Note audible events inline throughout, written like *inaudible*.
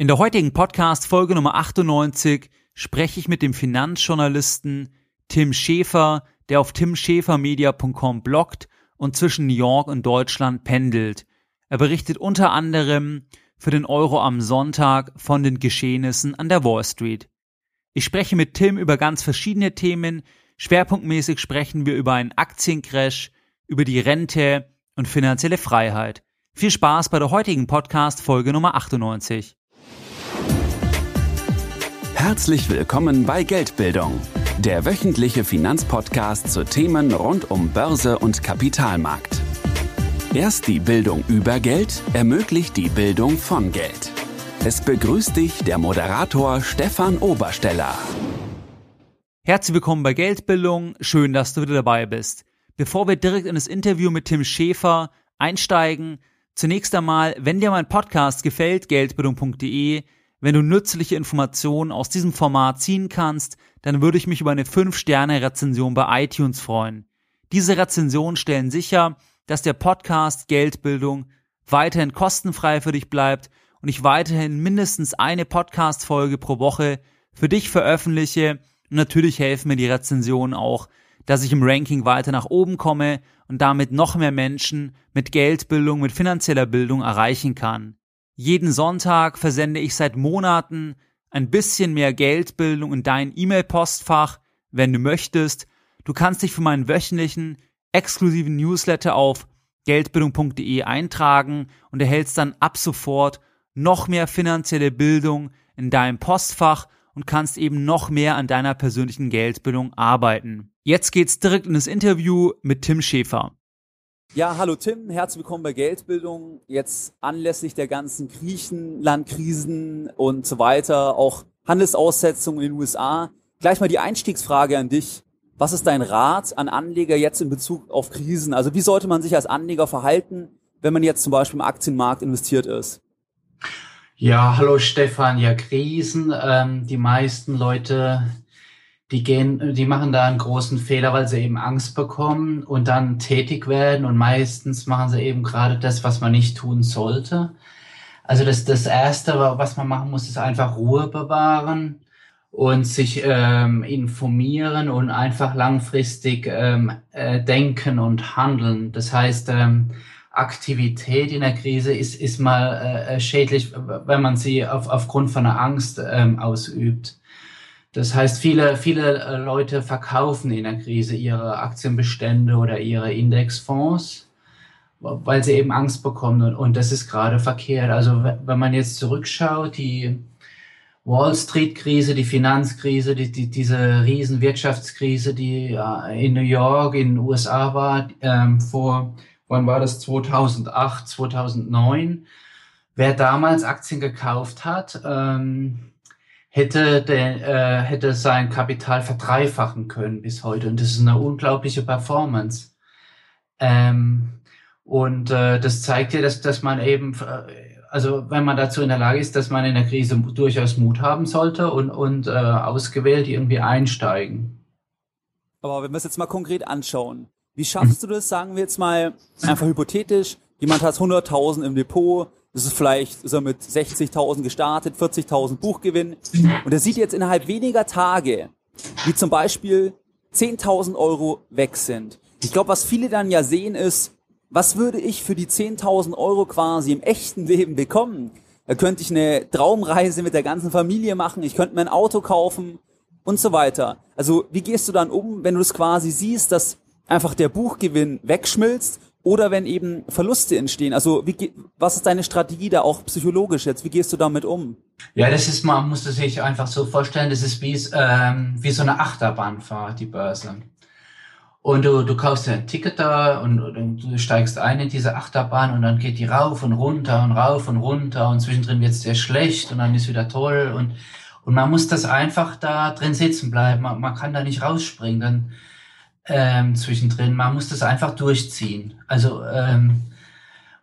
In der heutigen Podcast Folge Nummer 98 spreche ich mit dem Finanzjournalisten Tim Schäfer, der auf timschäfermedia.com bloggt und zwischen New York und Deutschland pendelt. Er berichtet unter anderem für den Euro am Sonntag von den Geschehnissen an der Wall Street. Ich spreche mit Tim über ganz verschiedene Themen. Schwerpunktmäßig sprechen wir über einen Aktiencrash, über die Rente und finanzielle Freiheit. Viel Spaß bei der heutigen Podcast Folge Nummer 98. Herzlich willkommen bei Geldbildung, der wöchentliche Finanzpodcast zu Themen rund um Börse und Kapitalmarkt. Erst die Bildung über Geld ermöglicht die Bildung von Geld. Es begrüßt dich der Moderator Stefan Obersteller. Herzlich willkommen bei Geldbildung, schön, dass du wieder dabei bist. Bevor wir direkt in das Interview mit Tim Schäfer einsteigen, zunächst einmal, wenn dir mein Podcast gefällt, geldbildung.de, wenn du nützliche Informationen aus diesem Format ziehen kannst, dann würde ich mich über eine 5-Sterne-Rezension bei iTunes freuen. Diese Rezensionen stellen sicher, dass der Podcast Geldbildung weiterhin kostenfrei für dich bleibt und ich weiterhin mindestens eine Podcast-Folge pro Woche für dich veröffentliche. Und natürlich helfen mir die Rezensionen auch, dass ich im Ranking weiter nach oben komme und damit noch mehr Menschen mit Geldbildung, mit finanzieller Bildung erreichen kann. Jeden Sonntag versende ich seit Monaten ein bisschen mehr Geldbildung in dein E-Mail-Postfach, wenn du möchtest. Du kannst dich für meinen wöchentlichen exklusiven Newsletter auf geldbildung.de eintragen und erhältst dann ab sofort noch mehr finanzielle Bildung in deinem Postfach und kannst eben noch mehr an deiner persönlichen Geldbildung arbeiten. Jetzt geht's direkt in das Interview mit Tim Schäfer. Ja, hallo Tim, herzlich willkommen bei Geldbildung. Jetzt anlässlich der ganzen Griechenlandkrisen und so weiter, auch Handelsaussetzungen in den USA. Gleich mal die Einstiegsfrage an dich. Was ist dein Rat an Anleger jetzt in Bezug auf Krisen? Also wie sollte man sich als Anleger verhalten, wenn man jetzt zum Beispiel im Aktienmarkt investiert ist? Ja, hallo Stefan. Ja, Krisen. Ähm, die meisten Leute die gehen, die machen da einen großen Fehler, weil sie eben Angst bekommen und dann tätig werden und meistens machen sie eben gerade das, was man nicht tun sollte. Also das, das Erste, was man machen muss, ist einfach Ruhe bewahren und sich ähm, informieren und einfach langfristig ähm, äh, denken und handeln. Das heißt, ähm, Aktivität in der Krise ist, ist mal äh, schädlich, wenn man sie auf, aufgrund von einer Angst ähm, ausübt. Das heißt, viele, viele äh, Leute verkaufen in der Krise ihre Aktienbestände oder ihre Indexfonds, weil sie eben Angst bekommen. Und das ist gerade verkehrt. Also wenn man jetzt zurückschaut, die Wall Street-Krise, die Finanzkrise, die, die, diese Riesenwirtschaftskrise, die äh, in New York, in den USA war, ähm, vor, wann war das, 2008, 2009, wer damals Aktien gekauft hat, ähm, hätte, der, äh, hätte sein Kapital verdreifachen können bis heute. Und das ist eine unglaubliche Performance. Ähm, und äh, das zeigt dir, dass, dass man eben, äh, also wenn man dazu in der Lage ist, dass man in der Krise durchaus Mut haben sollte und, und äh, ausgewählt irgendwie einsteigen. Aber wenn wir es jetzt mal konkret anschauen, wie schaffst du das, sagen wir jetzt mal einfach hypothetisch, jemand hat 100.000 im Depot, das ist vielleicht ist er mit 60.000 gestartet, 40.000 Buchgewinn. Und er sieht jetzt innerhalb weniger Tage, wie zum Beispiel 10.000 Euro weg sind. Ich glaube, was viele dann ja sehen ist, was würde ich für die 10.000 Euro quasi im echten Leben bekommen? Da könnte ich eine Traumreise mit der ganzen Familie machen, ich könnte mir ein Auto kaufen und so weiter. Also wie gehst du dann um, wenn du es quasi siehst, dass einfach der Buchgewinn wegschmilzt oder wenn eben Verluste entstehen. Also wie, was ist deine Strategie da auch psychologisch jetzt? Wie gehst du damit um? Ja, das ist, man muss es sich einfach so vorstellen, das ist wie, ähm, wie so eine Achterbahnfahrt, die Börse. Und du, du kaufst dir ein Ticket da und, und, du steigst ein in diese Achterbahn und dann geht die rauf und runter und rauf und runter und zwischendrin wird es sehr schlecht und dann ist wieder toll und, und man muss das einfach da drin sitzen bleiben. Man, man kann da nicht rausspringen. Dann, ähm, zwischendrin. Man muss das einfach durchziehen. Also ähm,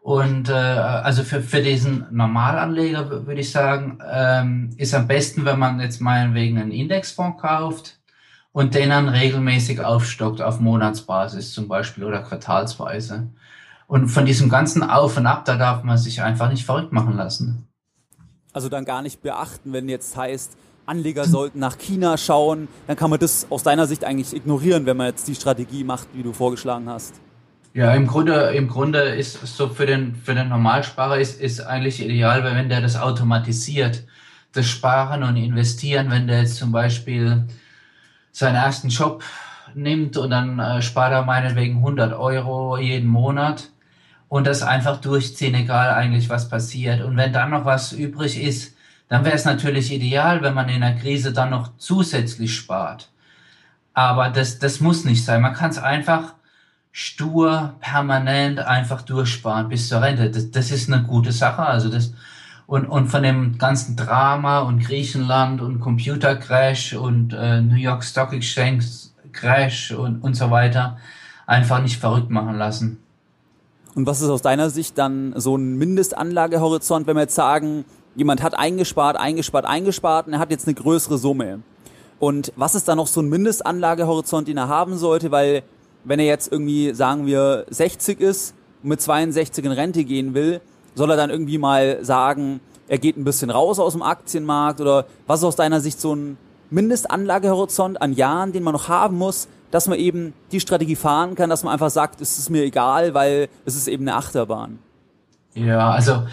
und äh, also für, für diesen Normalanleger würde ich sagen, ähm, ist am besten, wenn man jetzt meinetwegen einen Indexfonds kauft und den dann regelmäßig aufstockt auf Monatsbasis zum Beispiel oder quartalsweise. Und von diesem ganzen Auf und Ab, da darf man sich einfach nicht verrückt machen lassen. Also dann gar nicht beachten, wenn jetzt heißt, Anleger sollten nach China schauen, dann kann man das aus deiner Sicht eigentlich ignorieren, wenn man jetzt die Strategie macht, wie du vorgeschlagen hast. Ja, im Grunde, im Grunde ist so für den, für den Normalsparer ist, ist eigentlich ideal, wenn der das automatisiert, das Sparen und Investieren, wenn der jetzt zum Beispiel seinen ersten Job nimmt und dann äh, spart er meinetwegen 100 Euro jeden Monat und das einfach durchziehen, egal eigentlich was passiert. Und wenn dann noch was übrig ist, dann wäre es natürlich ideal, wenn man in der Krise dann noch zusätzlich spart. Aber das, das muss nicht sein. Man kann es einfach stur, permanent einfach durchsparen bis zur Rente. Das, das ist eine gute Sache. Also das, und, und von dem ganzen Drama und Griechenland und Computercrash und äh, New York Stock Exchange Crash und, und so weiter einfach nicht verrückt machen lassen. Und was ist aus deiner Sicht dann so ein Mindestanlagehorizont, wenn wir jetzt sagen, jemand hat eingespart, eingespart, eingespart und er hat jetzt eine größere Summe. Und was ist da noch so ein Mindestanlagehorizont, den er haben sollte? Weil wenn er jetzt irgendwie, sagen wir, 60 ist und mit 62 in Rente gehen will, soll er dann irgendwie mal sagen, er geht ein bisschen raus aus dem Aktienmarkt oder was ist aus deiner Sicht so ein Mindestanlagehorizont an Jahren, den man noch haben muss, dass man eben die Strategie fahren kann, dass man einfach sagt, es ist mir egal, weil es ist eben eine Achterbahn. Ja, also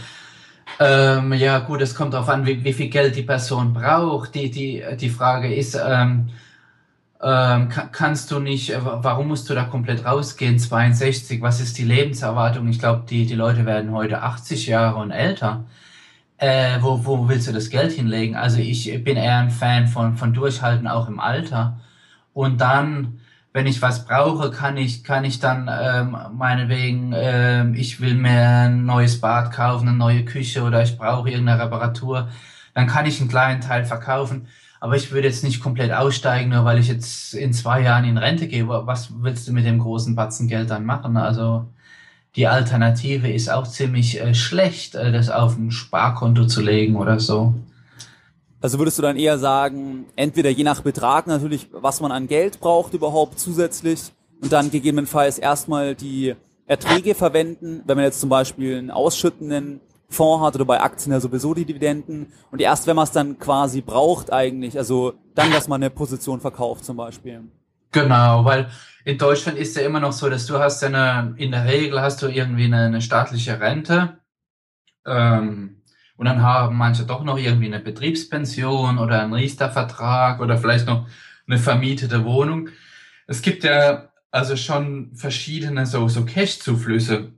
ähm, ja, gut, es kommt darauf an, wie, wie, viel Geld die Person braucht. Die, die, die Frage ist, ähm, ähm, kannst du nicht, äh, warum musst du da komplett rausgehen? 62, was ist die Lebenserwartung? Ich glaube, die, die Leute werden heute 80 Jahre und älter. Äh, wo, wo willst du das Geld hinlegen? Also ich bin eher ein Fan von, von Durchhalten auch im Alter. Und dann wenn ich was brauche, kann ich, kann ich dann ähm, meinetwegen, ähm, ich will mir ein neues Bad kaufen, eine neue Küche oder ich brauche irgendeine Reparatur, dann kann ich einen kleinen Teil verkaufen. Aber ich würde jetzt nicht komplett aussteigen, nur weil ich jetzt in zwei Jahren in Rente gehe. Was willst du mit dem großen Batzen Geld dann machen? Also die Alternative ist auch ziemlich äh, schlecht, äh, das auf ein Sparkonto zu legen oder so. Also würdest du dann eher sagen, entweder je nach Betrag natürlich, was man an Geld braucht überhaupt zusätzlich und dann gegebenenfalls erstmal die Erträge verwenden, wenn man jetzt zum Beispiel einen ausschüttenden Fonds hat oder bei Aktien ja sowieso die Dividenden und erst wenn man es dann quasi braucht eigentlich, also dann, dass man eine Position verkauft zum Beispiel. Genau, weil in Deutschland ist ja immer noch so, dass du hast eine, in der Regel hast du irgendwie eine, eine staatliche Rente. Ähm, und dann haben manche doch noch irgendwie eine Betriebspension oder einen Riester-Vertrag oder vielleicht noch eine vermietete Wohnung. Es gibt ja also schon verschiedene so, so Cash-Zuflüsse.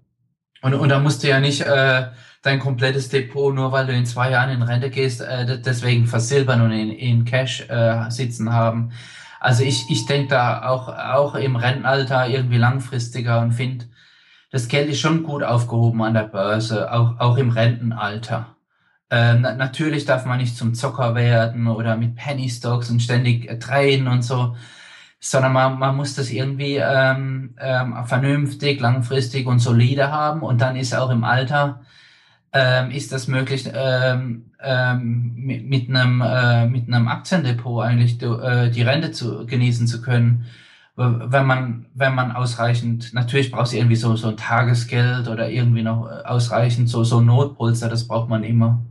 Und, und da musst du ja nicht äh, dein komplettes Depot, nur weil du in zwei Jahren in Rente gehst, äh, deswegen versilbern und in, in Cash äh, sitzen haben. Also ich, ich denke da auch, auch im Rentenalter irgendwie langfristiger und finde, das Geld ist schon gut aufgehoben an der Börse, auch, auch im Rentenalter. Ähm, natürlich darf man nicht zum Zocker werden oder mit Penny Stocks und ständig äh, drehen und so, sondern man, man muss das irgendwie ähm, ähm, vernünftig, langfristig und solide haben und dann ist auch im Alter ähm, ist das möglich ähm, ähm, mit, einem äh, mit einem Aktiendepot eigentlich die, äh, die Rente zu genießen zu können wenn man, wenn man ausreichend, natürlich braucht du irgendwie so, so ein Tagesgeld oder irgendwie noch äh, ausreichend so, so Notpolster, das braucht man immer.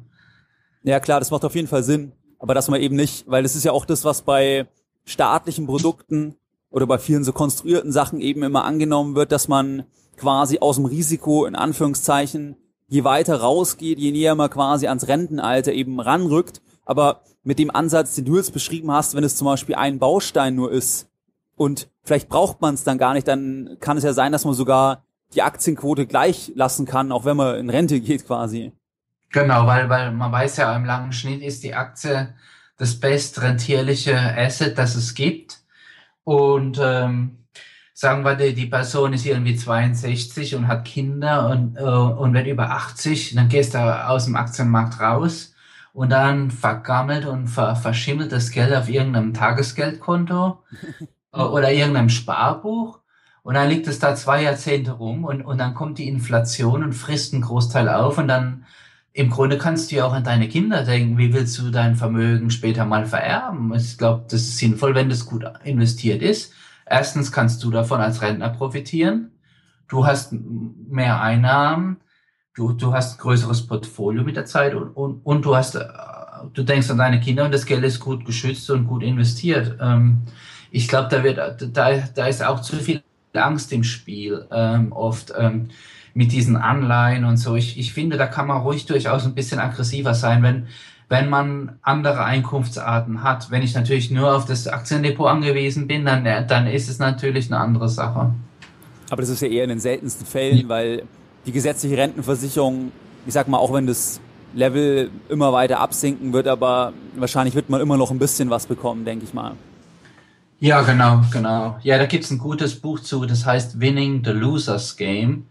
Ja klar, das macht auf jeden Fall Sinn. Aber dass man eben nicht, weil das ist ja auch das, was bei staatlichen Produkten oder bei vielen so konstruierten Sachen eben immer angenommen wird, dass man quasi aus dem Risiko in Anführungszeichen je weiter rausgeht, je näher man quasi ans Rentenalter eben ranrückt. Aber mit dem Ansatz, den du jetzt beschrieben hast, wenn es zum Beispiel ein Baustein nur ist und vielleicht braucht man es dann gar nicht, dann kann es ja sein, dass man sogar die Aktienquote gleich lassen kann, auch wenn man in Rente geht quasi. Genau, weil, weil man weiß ja, im langen Schnitt ist die Aktie das bestrentierliche Asset, das es gibt. Und ähm, sagen wir, die, die Person ist irgendwie 62 und hat Kinder und, äh, und wird über 80, dann gehst du aus dem Aktienmarkt raus und dann vergammelt und ver, verschimmelt das Geld auf irgendeinem Tagesgeldkonto *laughs* oder irgendeinem Sparbuch. Und dann liegt es da zwei Jahrzehnte rum und, und dann kommt die Inflation und frisst einen Großteil auf und dann im Grunde kannst du ja auch an deine Kinder denken, wie willst du dein Vermögen später mal vererben? Ich glaube, das ist sinnvoll, wenn das gut investiert ist. Erstens kannst du davon als Rentner profitieren. Du hast mehr Einnahmen. du, du hast ein größeres Portfolio mit der Zeit und, und, und du hast, äh, du denkst an deine Kinder und das Geld ist gut geschützt und gut investiert. Ähm, ich glaube, da wird, da, da ist auch zu viel Angst im Spiel, ähm, oft ähm, mit diesen Anleihen und so. Ich, ich finde, da kann man ruhig durchaus ein bisschen aggressiver sein, wenn, wenn man andere Einkunftsarten hat. Wenn ich natürlich nur auf das Aktiendepot angewiesen bin, dann, dann ist es natürlich eine andere Sache. Aber das ist ja eher in den seltensten Fällen, weil die gesetzliche Rentenversicherung, ich sag mal, auch wenn das Level immer weiter absinken wird, aber wahrscheinlich wird man immer noch ein bisschen was bekommen, denke ich mal. Ja, genau, genau. Ja, da gibt's ein gutes Buch zu, das heißt Winning the Losers Game.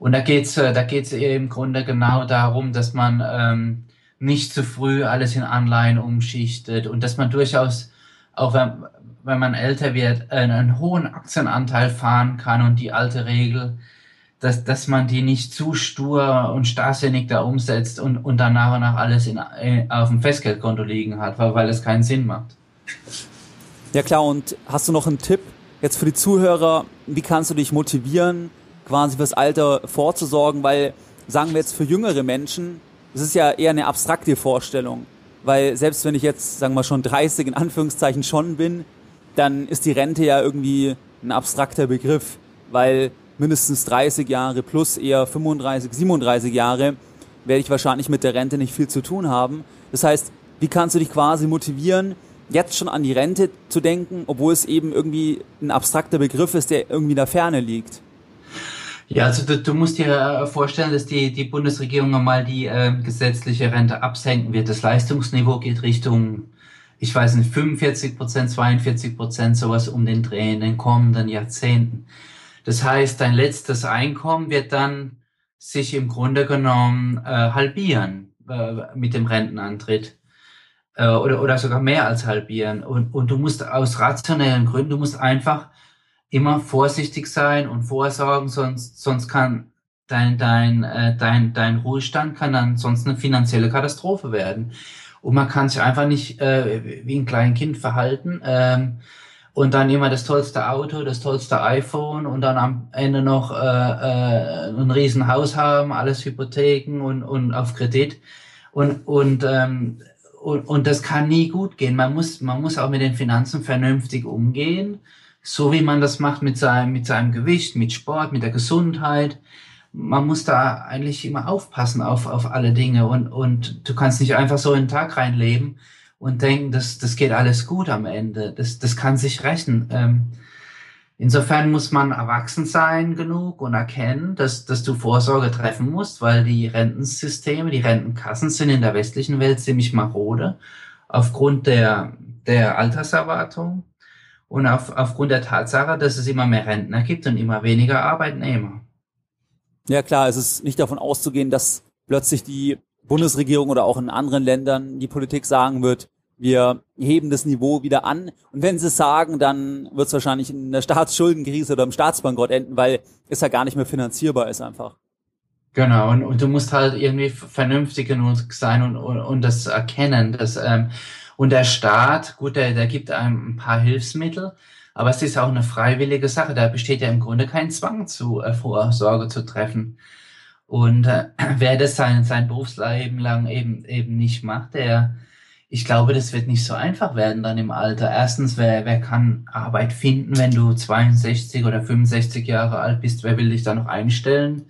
Und da geht's, äh, da geht's im Grunde genau darum, dass man ähm, nicht zu früh alles in Anleihen umschichtet und dass man durchaus, auch wenn, wenn man älter wird, einen, einen hohen Aktienanteil fahren kann und die alte Regel, dass, dass man die nicht zu stur und starrsinnig da umsetzt und, und dann nach und nach alles in, äh, auf dem Festgeldkonto liegen hat, weil, weil es keinen Sinn macht. Ja klar, und hast du noch einen Tipp jetzt für die Zuhörer, wie kannst du dich motivieren, quasi fürs Alter vorzusorgen, weil sagen wir jetzt für jüngere Menschen, das ist ja eher eine abstrakte Vorstellung, weil selbst wenn ich jetzt, sagen wir schon 30 in Anführungszeichen schon bin, dann ist die Rente ja irgendwie ein abstrakter Begriff, weil mindestens 30 Jahre plus eher 35, 37 Jahre werde ich wahrscheinlich mit der Rente nicht viel zu tun haben. Das heißt, wie kannst du dich quasi motivieren, jetzt schon an die Rente zu denken, obwohl es eben irgendwie ein abstrakter Begriff ist, der irgendwie in der Ferne liegt? Ja, also du, du musst dir vorstellen, dass die, die Bundesregierung einmal die äh, gesetzliche Rente absenken wird. Das Leistungsniveau geht Richtung, ich weiß nicht, 45 Prozent, 42 Prozent, sowas um den Dreh in den kommenden Jahrzehnten. Das heißt, dein letztes Einkommen wird dann sich im Grunde genommen äh, halbieren äh, mit dem Rentenantritt äh, oder, oder sogar mehr als halbieren. Und, und du musst aus rationellen Gründen, du musst einfach immer vorsichtig sein und vorsorgen, sonst, sonst kann dein, dein, äh, dein, dein Ruhestand kann dann sonst eine finanzielle Katastrophe werden. Und man kann sich einfach nicht äh, wie ein kleines Kind verhalten ähm, und dann immer das tollste Auto, das tollste iPhone und dann am Ende noch äh, äh, ein Riesenhaus haben, alles Hypotheken und, und auf Kredit. Und, und, ähm, und, und das kann nie gut gehen. Man muss, man muss auch mit den Finanzen vernünftig umgehen so wie man das macht mit seinem, mit seinem Gewicht, mit Sport, mit der Gesundheit. Man muss da eigentlich immer aufpassen auf, auf alle Dinge und, und du kannst nicht einfach so in den Tag reinleben und denken, das, das geht alles gut am Ende. Das, das kann sich rächen. Ähm, insofern muss man erwachsen sein genug und erkennen, dass, dass du Vorsorge treffen musst, weil die Rentensysteme, die Rentenkassen sind in der westlichen Welt ziemlich marode aufgrund der, der Alterserwartung und auf, aufgrund der Tatsache, dass es immer mehr Rentner gibt und immer weniger Arbeitnehmer. Ja klar, es ist nicht davon auszugehen, dass plötzlich die Bundesregierung oder auch in anderen Ländern die Politik sagen wird, wir heben das Niveau wieder an. Und wenn sie es sagen, dann wird es wahrscheinlich in der Staatsschuldenkrise oder im Staatsbankrott enden, weil es ja gar nicht mehr finanzierbar ist einfach. Genau, und, und du musst halt irgendwie vernünftig genug sein und, und, und das erkennen, dass ähm, und der Staat, gut, der, der gibt einem ein paar Hilfsmittel, aber es ist auch eine freiwillige Sache. Da besteht ja im Grunde kein Zwang zu äh, Vorsorge zu treffen. Und äh, *clears throat* wer das sein, sein Berufsleben lang eben, eben nicht macht, der, ich glaube, das wird nicht so einfach werden dann im Alter. Erstens, wer, wer kann Arbeit finden, wenn du 62 oder 65 Jahre alt bist? Wer will dich da noch einstellen?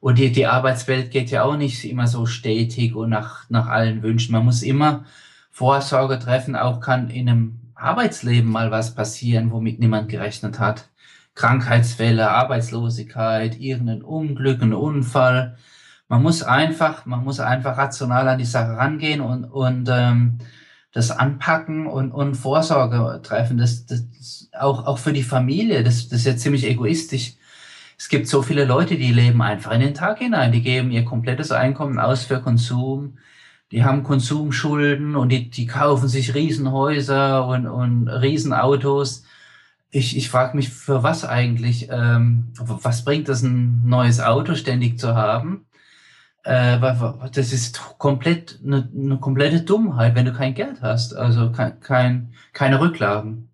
Und die, die Arbeitswelt geht ja auch nicht immer so stetig und nach, nach allen Wünschen. Man muss immer Vorsorge treffen. Auch kann in einem Arbeitsleben mal was passieren, womit niemand gerechnet hat. Krankheitsfälle, Arbeitslosigkeit, irgendein Unglück, ein Unfall. Man muss einfach, man muss einfach rational an die Sache rangehen und, und ähm, das anpacken und, und Vorsorge treffen. Das, das auch, auch für die Familie, das, das ist ja ziemlich egoistisch. Es gibt so viele Leute, die leben einfach in den Tag hinein, die geben ihr komplettes Einkommen aus für Konsum, die haben Konsumschulden und die, die kaufen sich Riesenhäuser und, und Riesenautos. Ich, ich frage mich, für was eigentlich? Ähm, was bringt das, ein neues Auto ständig zu haben? Äh, das ist komplett eine, eine komplette Dummheit, wenn du kein Geld hast, also kein, kein, keine Rücklagen.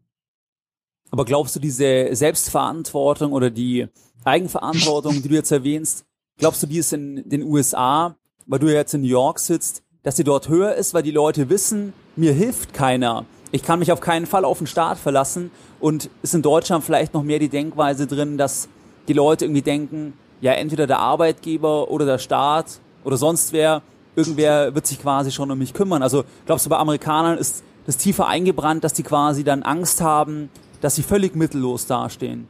Aber glaubst du, diese Selbstverantwortung oder die Eigenverantwortung, die du jetzt erwähnst, glaubst du, die ist in den USA, weil du ja jetzt in New York sitzt, dass sie dort höher ist, weil die Leute wissen, mir hilft keiner. Ich kann mich auf keinen Fall auf den Staat verlassen und ist in Deutschland vielleicht noch mehr die Denkweise drin, dass die Leute irgendwie denken, ja, entweder der Arbeitgeber oder der Staat oder sonst wer, irgendwer wird sich quasi schon um mich kümmern. Also glaubst du, bei Amerikanern ist das tiefer eingebrannt, dass die quasi dann Angst haben, dass sie völlig mittellos dastehen?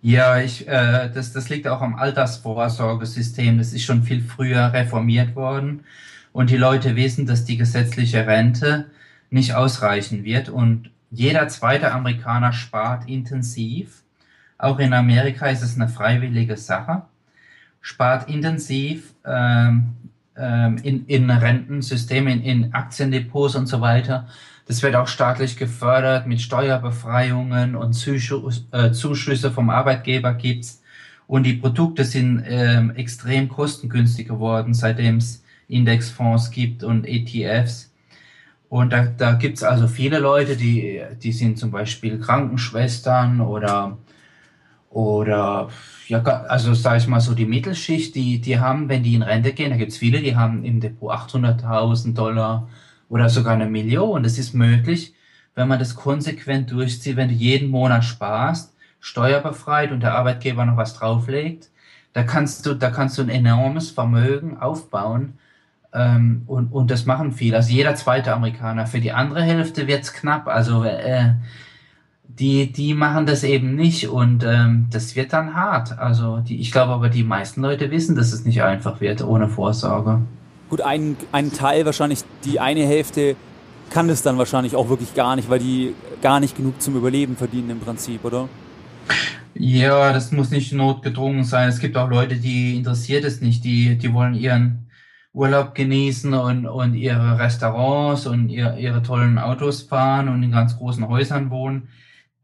Ja, ich, äh, das, das liegt auch am Altersvorsorgesystem. Das ist schon viel früher reformiert worden. Und die Leute wissen, dass die gesetzliche Rente nicht ausreichen wird. Und jeder zweite Amerikaner spart intensiv. Auch in Amerika ist es eine freiwillige Sache. Spart intensiv ähm, ähm, in, in Rentensystemen, in, in Aktiendepots und so weiter. Das wird auch staatlich gefördert mit Steuerbefreiungen und Zuschüsse, äh, vom Arbeitgeber gibt's. Und die Produkte sind ähm, extrem kostengünstig geworden, seitdem es Indexfonds gibt und ETFs. Und da, da gibt es also viele Leute, die, die sind zum Beispiel Krankenschwestern oder, oder ja, also sage ich mal so die Mittelschicht, die, die haben, wenn die in Rente gehen, da gibt es viele, die haben im Depot 800.000 Dollar oder sogar eine Million. Das ist möglich, wenn man das konsequent durchzieht, wenn du jeden Monat sparst, steuerbefreit und der Arbeitgeber noch was drauflegt, da kannst du, da kannst du ein enormes Vermögen aufbauen. Ähm, und, und das machen viele. Also jeder zweite Amerikaner. Für die andere Hälfte wird's knapp. Also äh, die, die machen das eben nicht und ähm, das wird dann hart. Also die, ich glaube aber, die meisten Leute wissen, dass es nicht einfach wird ohne Vorsorge. Gut, ein, ein Teil, wahrscheinlich die eine Hälfte, kann das dann wahrscheinlich auch wirklich gar nicht, weil die gar nicht genug zum Überleben verdienen im Prinzip, oder? Ja, das muss nicht notgedrungen sein. Es gibt auch Leute, die interessiert es nicht. Die, die wollen ihren Urlaub genießen und, und ihre Restaurants und ihr, ihre tollen Autos fahren und in ganz großen Häusern wohnen.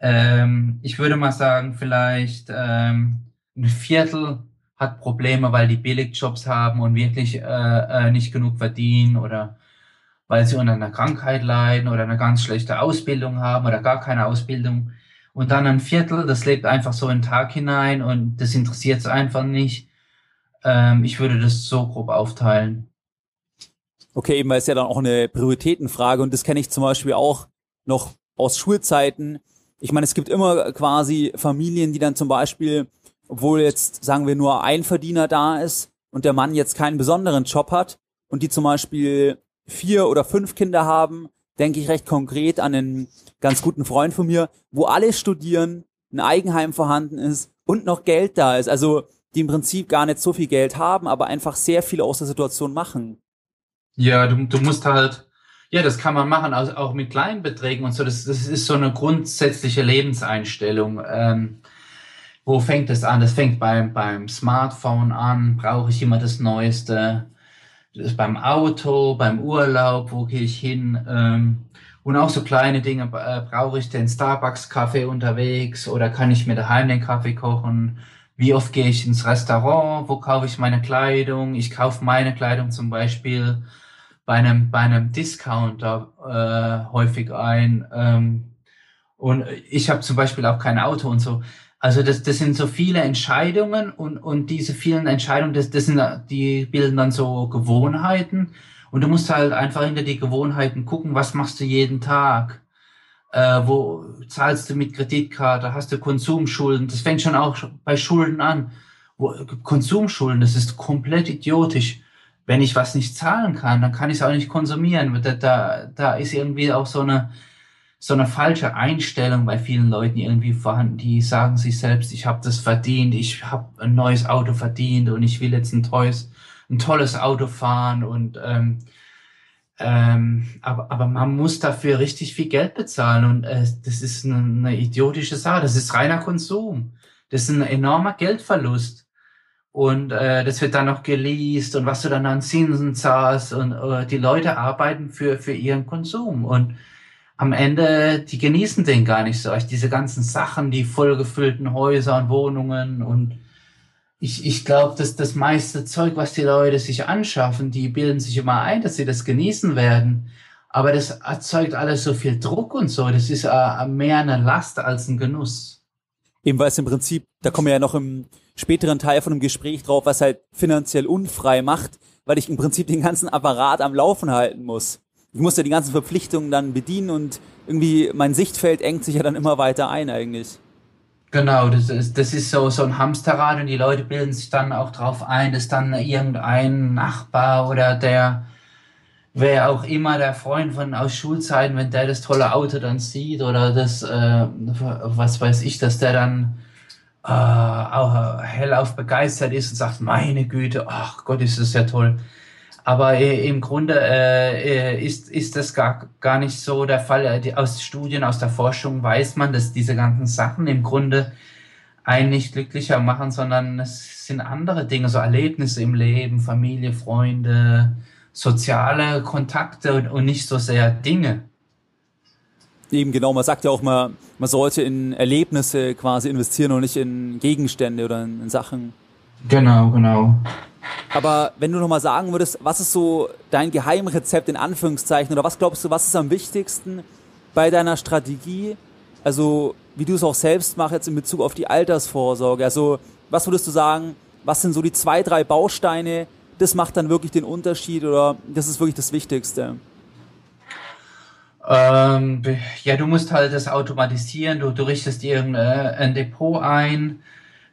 Ähm, ich würde mal sagen, vielleicht ähm, ein Viertel hat Probleme, weil die Billigjobs haben und wirklich äh, äh, nicht genug verdienen oder weil sie unter einer Krankheit leiden oder eine ganz schlechte Ausbildung haben oder gar keine Ausbildung. Und dann ein Viertel, das lebt einfach so in den Tag hinein und das interessiert es einfach nicht. Ähm, ich würde das so grob aufteilen. Okay, eben, weil es ja dann auch eine Prioritätenfrage und das kenne ich zum Beispiel auch noch aus Schulzeiten. Ich meine, es gibt immer quasi Familien, die dann zum Beispiel obwohl jetzt, sagen wir, nur ein Verdiener da ist und der Mann jetzt keinen besonderen Job hat und die zum Beispiel vier oder fünf Kinder haben, denke ich recht konkret an einen ganz guten Freund von mir, wo alle studieren, ein Eigenheim vorhanden ist und noch Geld da ist. Also die im Prinzip gar nicht so viel Geld haben, aber einfach sehr viel aus der Situation machen. Ja, du, du musst halt, ja, das kann man machen, also auch mit kleinen Beträgen und so. Das, das ist so eine grundsätzliche Lebenseinstellung. Ähm, wo fängt es an? Das fängt beim, beim Smartphone an. Brauche ich immer das Neueste? Das ist beim Auto, beim Urlaub, wo gehe ich hin? Ähm, und auch so kleine Dinge. Äh, brauche ich den Starbucks-Kaffee unterwegs oder kann ich mir daheim den Kaffee kochen? Wie oft gehe ich ins Restaurant? Wo kaufe ich meine Kleidung? Ich kaufe meine Kleidung zum Beispiel bei einem, bei einem Discounter äh, häufig ein. Ähm, und ich habe zum Beispiel auch kein Auto und so. Also das, das sind so viele Entscheidungen und, und diese vielen Entscheidungen, das, das sind, die bilden dann so Gewohnheiten und du musst halt einfach hinter die Gewohnheiten gucken, was machst du jeden Tag, äh, wo zahlst du mit Kreditkarte, hast du Konsumschulden, das fängt schon auch bei Schulden an. Wo, Konsumschulden, das ist komplett idiotisch. Wenn ich was nicht zahlen kann, dann kann ich es auch nicht konsumieren. Da, da, da ist irgendwie auch so eine so eine falsche Einstellung bei vielen Leuten irgendwie vorhanden, die sagen sich selbst, ich habe das verdient, ich habe ein neues Auto verdient und ich will jetzt ein tolles, ein tolles Auto fahren und ähm, ähm, aber, aber man muss dafür richtig viel Geld bezahlen und äh, das ist eine, eine idiotische Sache, das ist reiner Konsum, das ist ein enormer Geldverlust. Und äh, das wird dann noch geleast und was du dann an Zinsen zahlst und äh, die Leute arbeiten für, für ihren Konsum. Und am Ende, die genießen den gar nicht so. Diese ganzen Sachen, die vollgefüllten Häuser und Wohnungen und ich, ich glaube, dass das meiste Zeug, was die Leute sich anschaffen, die bilden sich immer ein, dass sie das genießen werden. Aber das erzeugt alles so viel Druck und so. Das ist äh, mehr eine Last als ein Genuss. Eben weil es im Prinzip, da kommen wir ja noch im späteren Teil von dem Gespräch drauf, was halt finanziell unfrei macht, weil ich im Prinzip den ganzen Apparat am Laufen halten muss. Ich muss ja die ganzen Verpflichtungen dann bedienen und irgendwie mein Sichtfeld engt sich ja dann immer weiter ein eigentlich. Genau, das ist, das ist so, so ein Hamsterrad und die Leute bilden sich dann auch drauf ein, dass dann irgendein Nachbar oder der, wer auch immer, der Freund von aus Schulzeiten, wenn der das tolle Auto dann sieht oder das, äh, was weiß ich, dass der dann äh, auch hellauf begeistert ist und sagt, meine Güte, ach Gott, ist das ja toll. Aber äh, im Grunde äh, äh, ist, ist das gar, gar nicht so der Fall. Äh, aus Studien, aus der Forschung weiß man, dass diese ganzen Sachen im Grunde einen nicht glücklicher machen, sondern es sind andere Dinge, so Erlebnisse im Leben, Familie, Freunde, soziale Kontakte und, und nicht so sehr Dinge. Eben genau, man sagt ja auch mal, man sollte in Erlebnisse quasi investieren und nicht in Gegenstände oder in, in Sachen. Genau, genau. Aber wenn du nochmal sagen würdest, was ist so dein Geheimrezept in Anführungszeichen oder was glaubst du, was ist am wichtigsten bei deiner Strategie? Also, wie du es auch selbst machst jetzt in Bezug auf die Altersvorsorge. Also, was würdest du sagen, was sind so die zwei, drei Bausteine? Das macht dann wirklich den Unterschied oder das ist wirklich das Wichtigste? Ähm, ja, du musst halt das automatisieren. Du, du richtest dir ein, äh, ein Depot ein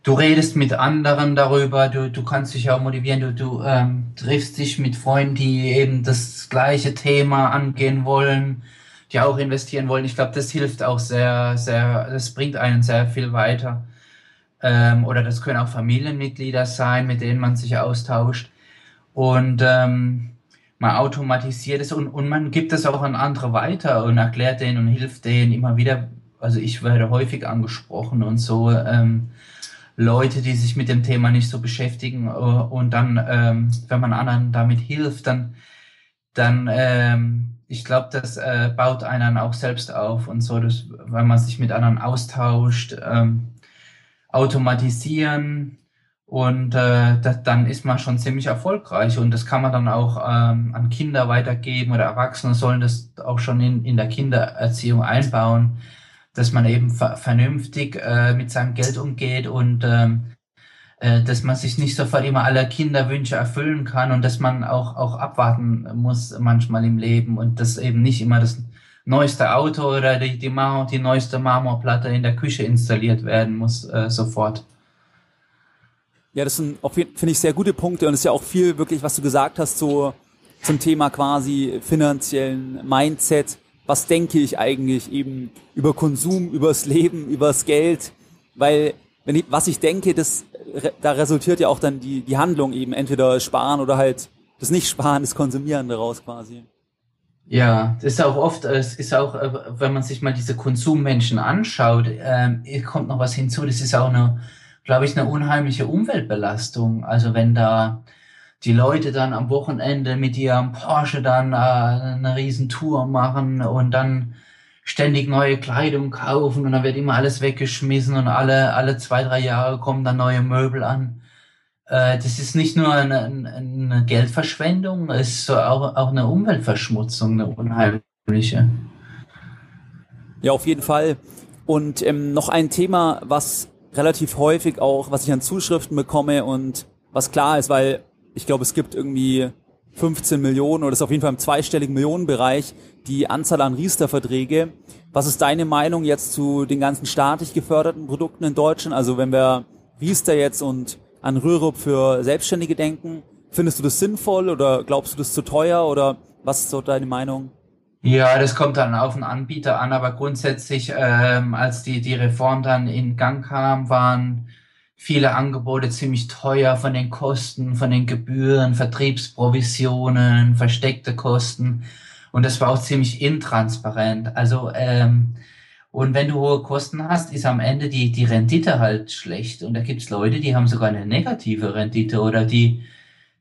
du redest mit anderen darüber, du, du kannst dich auch motivieren, du, du ähm, triffst dich mit Freunden, die eben das gleiche Thema angehen wollen, die auch investieren wollen. Ich glaube, das hilft auch sehr, sehr, das bringt einen sehr viel weiter. Ähm, oder das können auch Familienmitglieder sein, mit denen man sich austauscht. Und ähm, man automatisiert es und, und man gibt es auch an andere weiter und erklärt denen und hilft denen immer wieder. Also ich werde häufig angesprochen und so. Ähm, Leute, die sich mit dem Thema nicht so beschäftigen äh, und dann, ähm, wenn man anderen damit hilft, dann, dann ähm, ich glaube, das äh, baut einen auch selbst auf und so, dass, wenn man sich mit anderen austauscht, ähm, automatisieren und äh, das, dann ist man schon ziemlich erfolgreich und das kann man dann auch ähm, an Kinder weitergeben oder Erwachsene sollen das auch schon in, in der Kindererziehung einbauen dass man eben ver vernünftig äh, mit seinem Geld umgeht und ähm, äh, dass man sich nicht sofort immer alle Kinderwünsche erfüllen kann und dass man auch, auch abwarten muss manchmal im Leben und dass eben nicht immer das neueste Auto oder die, die, Mar die neueste Marmorplatte in der Küche installiert werden muss äh, sofort. Ja, das sind finde ich sehr gute Punkte und es ist ja auch viel wirklich, was du gesagt hast, so zum Thema quasi finanziellen Mindset was denke ich eigentlich eben über Konsum, übers Leben, übers Geld, weil wenn ich, was ich denke, das da resultiert ja auch dann die die Handlung eben entweder sparen oder halt das nicht sparen, das Konsumieren daraus quasi. Ja, das ist auch oft, es ist auch, äh, wenn man sich mal diese Konsummenschen anschaut, ähm, kommt noch was hinzu. Das ist auch eine, glaube ich, eine unheimliche Umweltbelastung. Also wenn da die Leute dann am Wochenende mit ihrem Porsche dann äh, eine Riesentour machen und dann ständig neue Kleidung kaufen und dann wird immer alles weggeschmissen und alle, alle zwei, drei Jahre kommen dann neue Möbel an. Äh, das ist nicht nur eine, eine Geldverschwendung, es ist auch, auch eine Umweltverschmutzung, eine unheimliche. Ja, auf jeden Fall. Und ähm, noch ein Thema, was relativ häufig auch, was ich an Zuschriften bekomme und was klar ist, weil ich glaube, es gibt irgendwie 15 Millionen oder ist auf jeden Fall im zweistelligen Millionenbereich die Anzahl an Riester-Verträge. Was ist deine Meinung jetzt zu den ganzen staatlich geförderten Produkten in Deutschland? Also wenn wir Riester jetzt und an Rürup für Selbstständige denken, findest du das sinnvoll oder glaubst du das zu teuer oder was ist so deine Meinung? Ja, das kommt dann auf den Anbieter an, aber grundsätzlich, ähm, als die, die Reform dann in Gang kam, waren viele Angebote ziemlich teuer von den Kosten, von den Gebühren, Vertriebsprovisionen, versteckte Kosten. Und das war auch ziemlich intransparent. Also, ähm, und wenn du hohe Kosten hast, ist am Ende die, die Rendite halt schlecht. Und da gibt's Leute, die haben sogar eine negative Rendite oder die,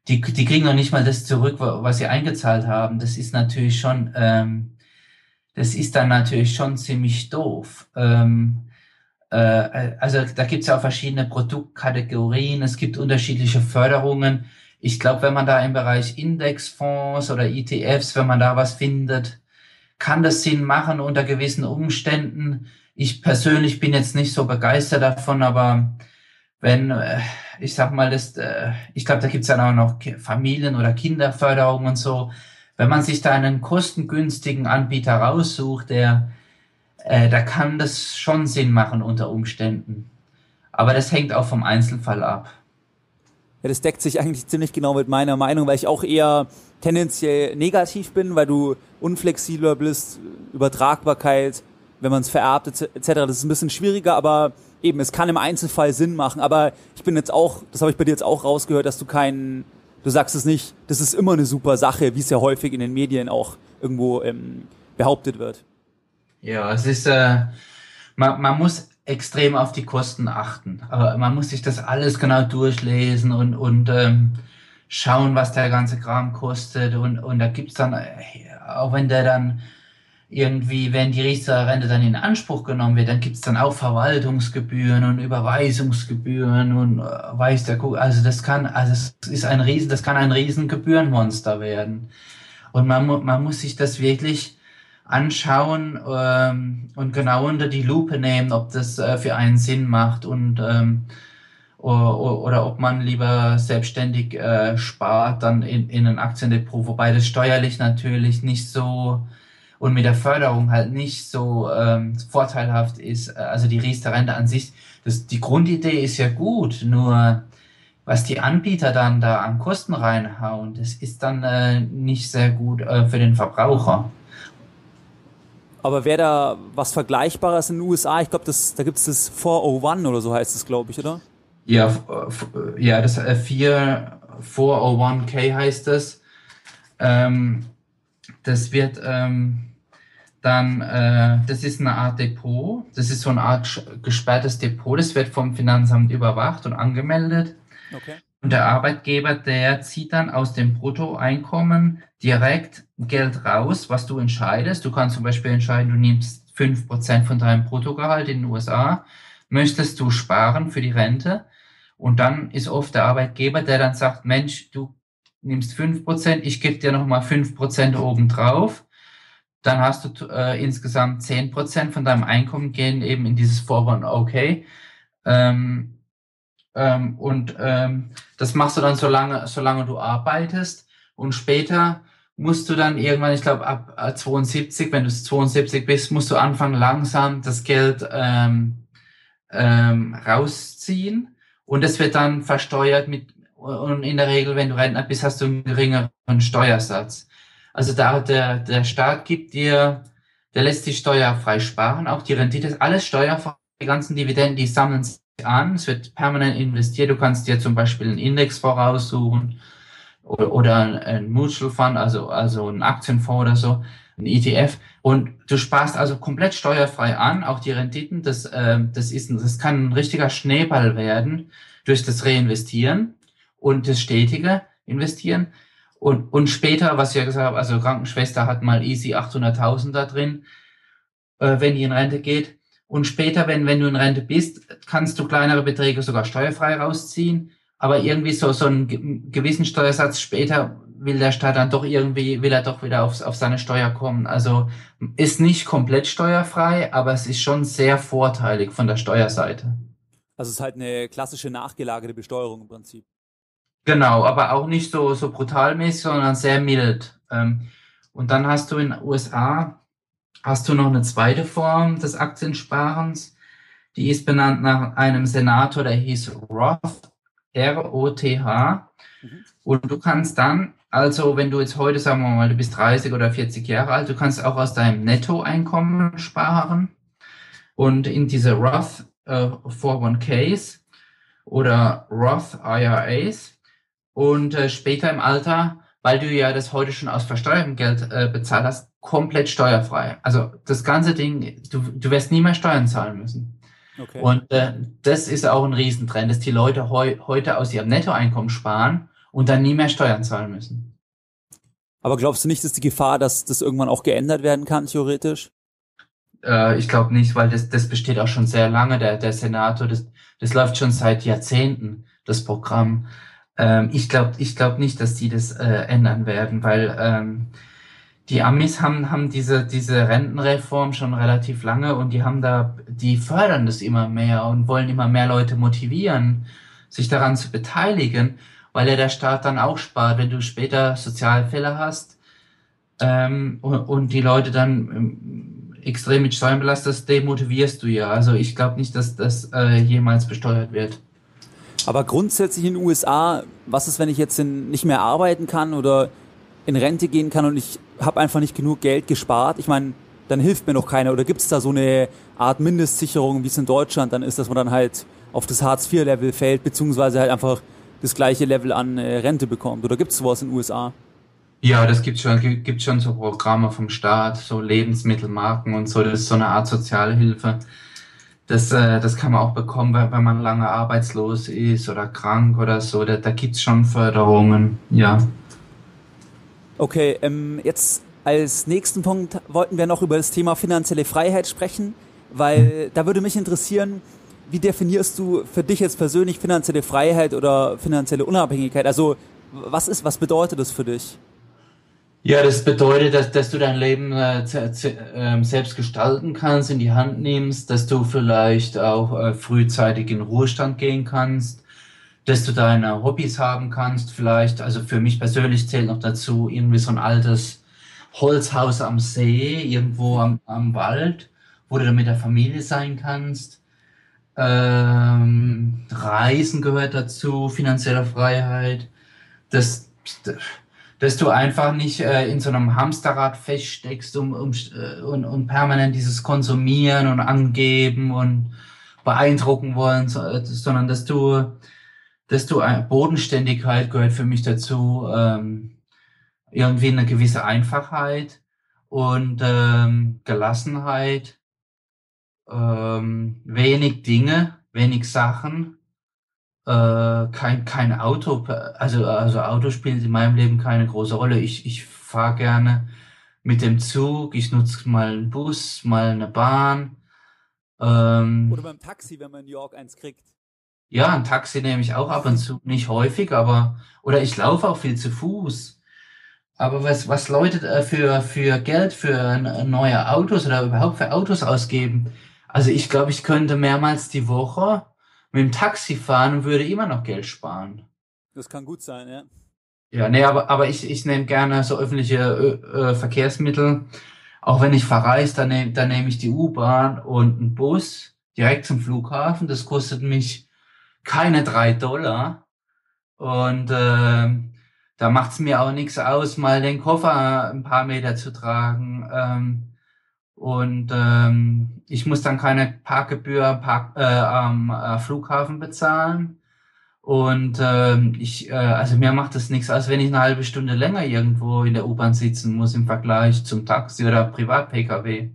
die, die kriegen noch nicht mal das zurück, was sie eingezahlt haben. Das ist natürlich schon, ähm, das ist dann natürlich schon ziemlich doof. Ähm, äh, also da gibt es ja auch verschiedene Produktkategorien, es gibt unterschiedliche Förderungen. Ich glaube, wenn man da im Bereich Indexfonds oder ETFs, wenn man da was findet, kann das Sinn machen unter gewissen Umständen. ich persönlich bin jetzt nicht so begeistert davon, aber wenn, äh, ich sag mal, das, äh, ich glaube, da gibt's dann auch noch Familien- oder Kinderförderung und so. Wenn man sich da einen kostengünstigen Anbieter raussucht, der, äh, da kann das schon Sinn machen unter Umständen. Aber das hängt auch vom Einzelfall ab. Ja, das deckt sich eigentlich ziemlich genau mit meiner Meinung, weil ich auch eher tendenziell negativ bin, weil du unflexibler bist, Übertragbarkeit, wenn man es vererbt etc. Das ist ein bisschen schwieriger, aber eben, es kann im Einzelfall Sinn machen. Aber ich bin jetzt auch, das habe ich bei dir jetzt auch rausgehört, dass du keinen, du sagst es nicht, das ist immer eine super Sache, wie es ja häufig in den Medien auch irgendwo ähm, behauptet wird. Ja, es ist, äh, man, man muss extrem auf die Kosten achten. Aber man muss sich das alles genau durchlesen und, und ähm, schauen, was der ganze Kram kostet. Und, und da gibt's dann, äh, auch wenn der dann irgendwie, wenn die Riester-Rente dann in Anspruch genommen wird, dann gibt's dann auch Verwaltungsgebühren und Überweisungsgebühren und äh, weiß der Kuh, also das kann, also es ist ein Riesen, das kann ein Riesengebührenmonster werden. Und man, man muss sich das wirklich anschauen ähm, und genau unter die Lupe nehmen, ob das äh, für einen Sinn macht und ähm, oder, oder ob man lieber selbstständig äh, spart dann in, in ein Aktiendepot, wobei das steuerlich natürlich nicht so und mit der Förderung halt nicht so ähm, vorteilhaft ist. Also die Riester-Rente an sich, das, die Grundidee ist ja gut, nur was die Anbieter dann da an Kosten reinhauen, das ist dann äh, nicht sehr gut äh, für den Verbraucher. Aber wäre da was Vergleichbares in den USA? Ich glaube, da gibt es das 401 oder so heißt es, glaube ich, oder? Ja, ja, das äh, 4, 401k heißt es. Ähm, das wird ähm, dann, äh, das ist eine Art Depot, das ist so eine Art gesperrtes Depot, das wird vom Finanzamt überwacht und angemeldet. Okay. Und der Arbeitgeber, der zieht dann aus dem Bruttoeinkommen direkt Geld raus, was du entscheidest. Du kannst zum Beispiel entscheiden, du nimmst fünf Prozent von deinem Bruttogehalt in den USA, möchtest du sparen für die Rente. Und dann ist oft der Arbeitgeber, der dann sagt, Mensch, du nimmst fünf Prozent, ich gebe dir nochmal fünf Prozent obendrauf. Dann hast du äh, insgesamt zehn Prozent von deinem Einkommen gehen eben in dieses 401k. Ähm, ähm, und ähm, das machst du dann solange, solange du arbeitest. Und später musst du dann irgendwann, ich glaube ab 72, wenn du 72 bist, musst du anfangen langsam das Geld ähm, ähm, rausziehen und es wird dann versteuert mit und in der Regel, wenn du Rentner bist, hast du einen geringeren Steuersatz. Also da der der Staat gibt dir, der lässt sich steuerfrei sparen, auch die Rendite alles steuerfrei, die ganzen Dividenden, die sammeln an, es wird permanent investiert. Du kannst dir zum Beispiel einen Index voraussuchen oder ein Mutual Fund, also, also ein Aktienfonds oder so, ein ETF. Und du sparst also komplett steuerfrei an, auch die Renditen. Das, äh, das, ist, das kann ein richtiger Schneeball werden durch das Reinvestieren und das stetige Investieren. Und, und später, was ich ja gesagt habe, also Krankenschwester hat mal easy 800.000 da drin, äh, wenn die in Rente geht. Und später, wenn, wenn du in Rente bist, kannst du kleinere Beträge sogar steuerfrei rausziehen aber irgendwie so, so einen gewissen Steuersatz später will der Staat dann doch irgendwie, will er doch wieder auf, auf seine Steuer kommen. Also ist nicht komplett steuerfrei, aber es ist schon sehr vorteilig von der Steuerseite. Also es ist halt eine klassische nachgelagerte Besteuerung im Prinzip. Genau, aber auch nicht so, so brutalmäßig, sondern sehr mild. Ähm, und dann hast du in den USA, hast du noch eine zweite Form des Aktiensparens. Die ist benannt nach einem Senator, der hieß Roth. R-O-T-H. Mhm. Und du kannst dann, also wenn du jetzt heute, sagen wir mal, du bist 30 oder 40 Jahre alt, du kannst auch aus deinem Nettoeinkommen sparen und in diese Roth äh, 401ks oder Roth IRAs und äh, später im Alter, weil du ja das heute schon aus versteuertem Geld äh, bezahlt hast, komplett steuerfrei. Also das ganze Ding, du, du wirst nie mehr Steuern zahlen müssen. Okay. Und äh, das ist auch ein Riesentrend, dass die Leute heu heute aus ihrem Nettoeinkommen sparen und dann nie mehr Steuern zahlen müssen. Aber glaubst du nicht, dass die Gefahr, dass das irgendwann auch geändert werden kann, theoretisch? Äh, ich glaube nicht, weil das, das besteht auch schon sehr lange, der, der Senator, das, das läuft schon seit Jahrzehnten, das Programm. Ähm, ich glaube ich glaub nicht, dass die das äh, ändern werden, weil ähm, die Amis haben, haben diese, diese Rentenreform schon relativ lange und die haben da, die fördern das immer mehr und wollen immer mehr Leute motivieren, sich daran zu beteiligen, weil ja der Staat dann auch spart, wenn du später Sozialfälle hast ähm, und, und die Leute dann ähm, extrem mit Steuern belastest, demotivierst du ja. Also ich glaube nicht, dass das äh, jemals besteuert wird. Aber grundsätzlich in den USA, was ist, wenn ich jetzt in, nicht mehr arbeiten kann oder in Rente gehen kann und ich habe einfach nicht genug Geld gespart? Ich meine, dann hilft mir noch keiner. Oder gibt es da so eine Art Mindestsicherung, wie es in Deutschland dann ist, dass man dann halt auf das Hartz-IV-Level fällt, beziehungsweise halt einfach das gleiche Level an äh, Rente bekommt? Oder gibt es sowas in den USA? Ja, das gibt schon, gibt schon so Programme vom Staat, so Lebensmittelmarken und so. Das ist so eine Art Sozialhilfe. Das, äh, das kann man auch bekommen, wenn man lange arbeitslos ist oder krank oder so. Da, da gibt es schon Förderungen, ja. Okay, ähm, jetzt als nächsten Punkt wollten wir noch über das Thema finanzielle Freiheit sprechen, weil da würde mich interessieren, wie definierst du für dich jetzt persönlich finanzielle Freiheit oder finanzielle Unabhängigkeit? Also was ist, was bedeutet das für dich? Ja, das bedeutet, dass, dass du dein Leben äh, äh, selbst gestalten kannst, in die Hand nimmst, dass du vielleicht auch äh, frühzeitig in Ruhestand gehen kannst, dass du deine Hobbys haben kannst, vielleicht, also für mich persönlich zählt noch dazu irgendwie so ein altes Holzhaus am See, irgendwo am, am Wald, wo du dann mit der Familie sein kannst. Ähm, Reisen gehört dazu, finanzielle Freiheit. Das, dass du einfach nicht äh, in so einem Hamsterrad feststeckst um, um, äh, und, und permanent dieses Konsumieren und Angeben und beeindrucken wollen, äh, sondern dass du, du äh, Bodenständigkeit gehört für mich dazu, ähm, irgendwie eine gewisse Einfachheit und ähm, Gelassenheit, ähm, wenig Dinge, wenig Sachen äh, kein, kein Auto, also, also Auto spielen in meinem Leben keine große Rolle. Ich, ich fahre gerne mit dem Zug, ich nutze mal einen Bus, mal eine Bahn. Ähm, Oder beim Taxi, wenn man in New York eins kriegt. Ja, ein Taxi nehme ich auch ab und zu, nicht häufig, aber, oder ich laufe auch viel zu Fuß. Aber was, was Leute äh, für, für Geld für neue Autos oder überhaupt für Autos ausgeben, also ich glaube, ich könnte mehrmals die Woche mit dem Taxi fahren und würde immer noch Geld sparen. Das kann gut sein, ja. Ja, nee, aber, aber ich, ich nehme gerne so öffentliche äh, Verkehrsmittel. Auch wenn ich verreise, dann nehme dann nehm ich die U-Bahn und einen Bus direkt zum Flughafen. Das kostet mich keine drei Dollar. Und äh, da macht es mir auch nichts aus, mal den Koffer ein paar Meter zu tragen. Ähm, und ähm, ich muss dann keine Parkgebühr Park, äh, am äh, Flughafen bezahlen. Und ähm, ich, äh, also mir macht das nichts aus, wenn ich eine halbe Stunde länger irgendwo in der U-Bahn sitzen muss im Vergleich zum Taxi oder Privat-Pkw.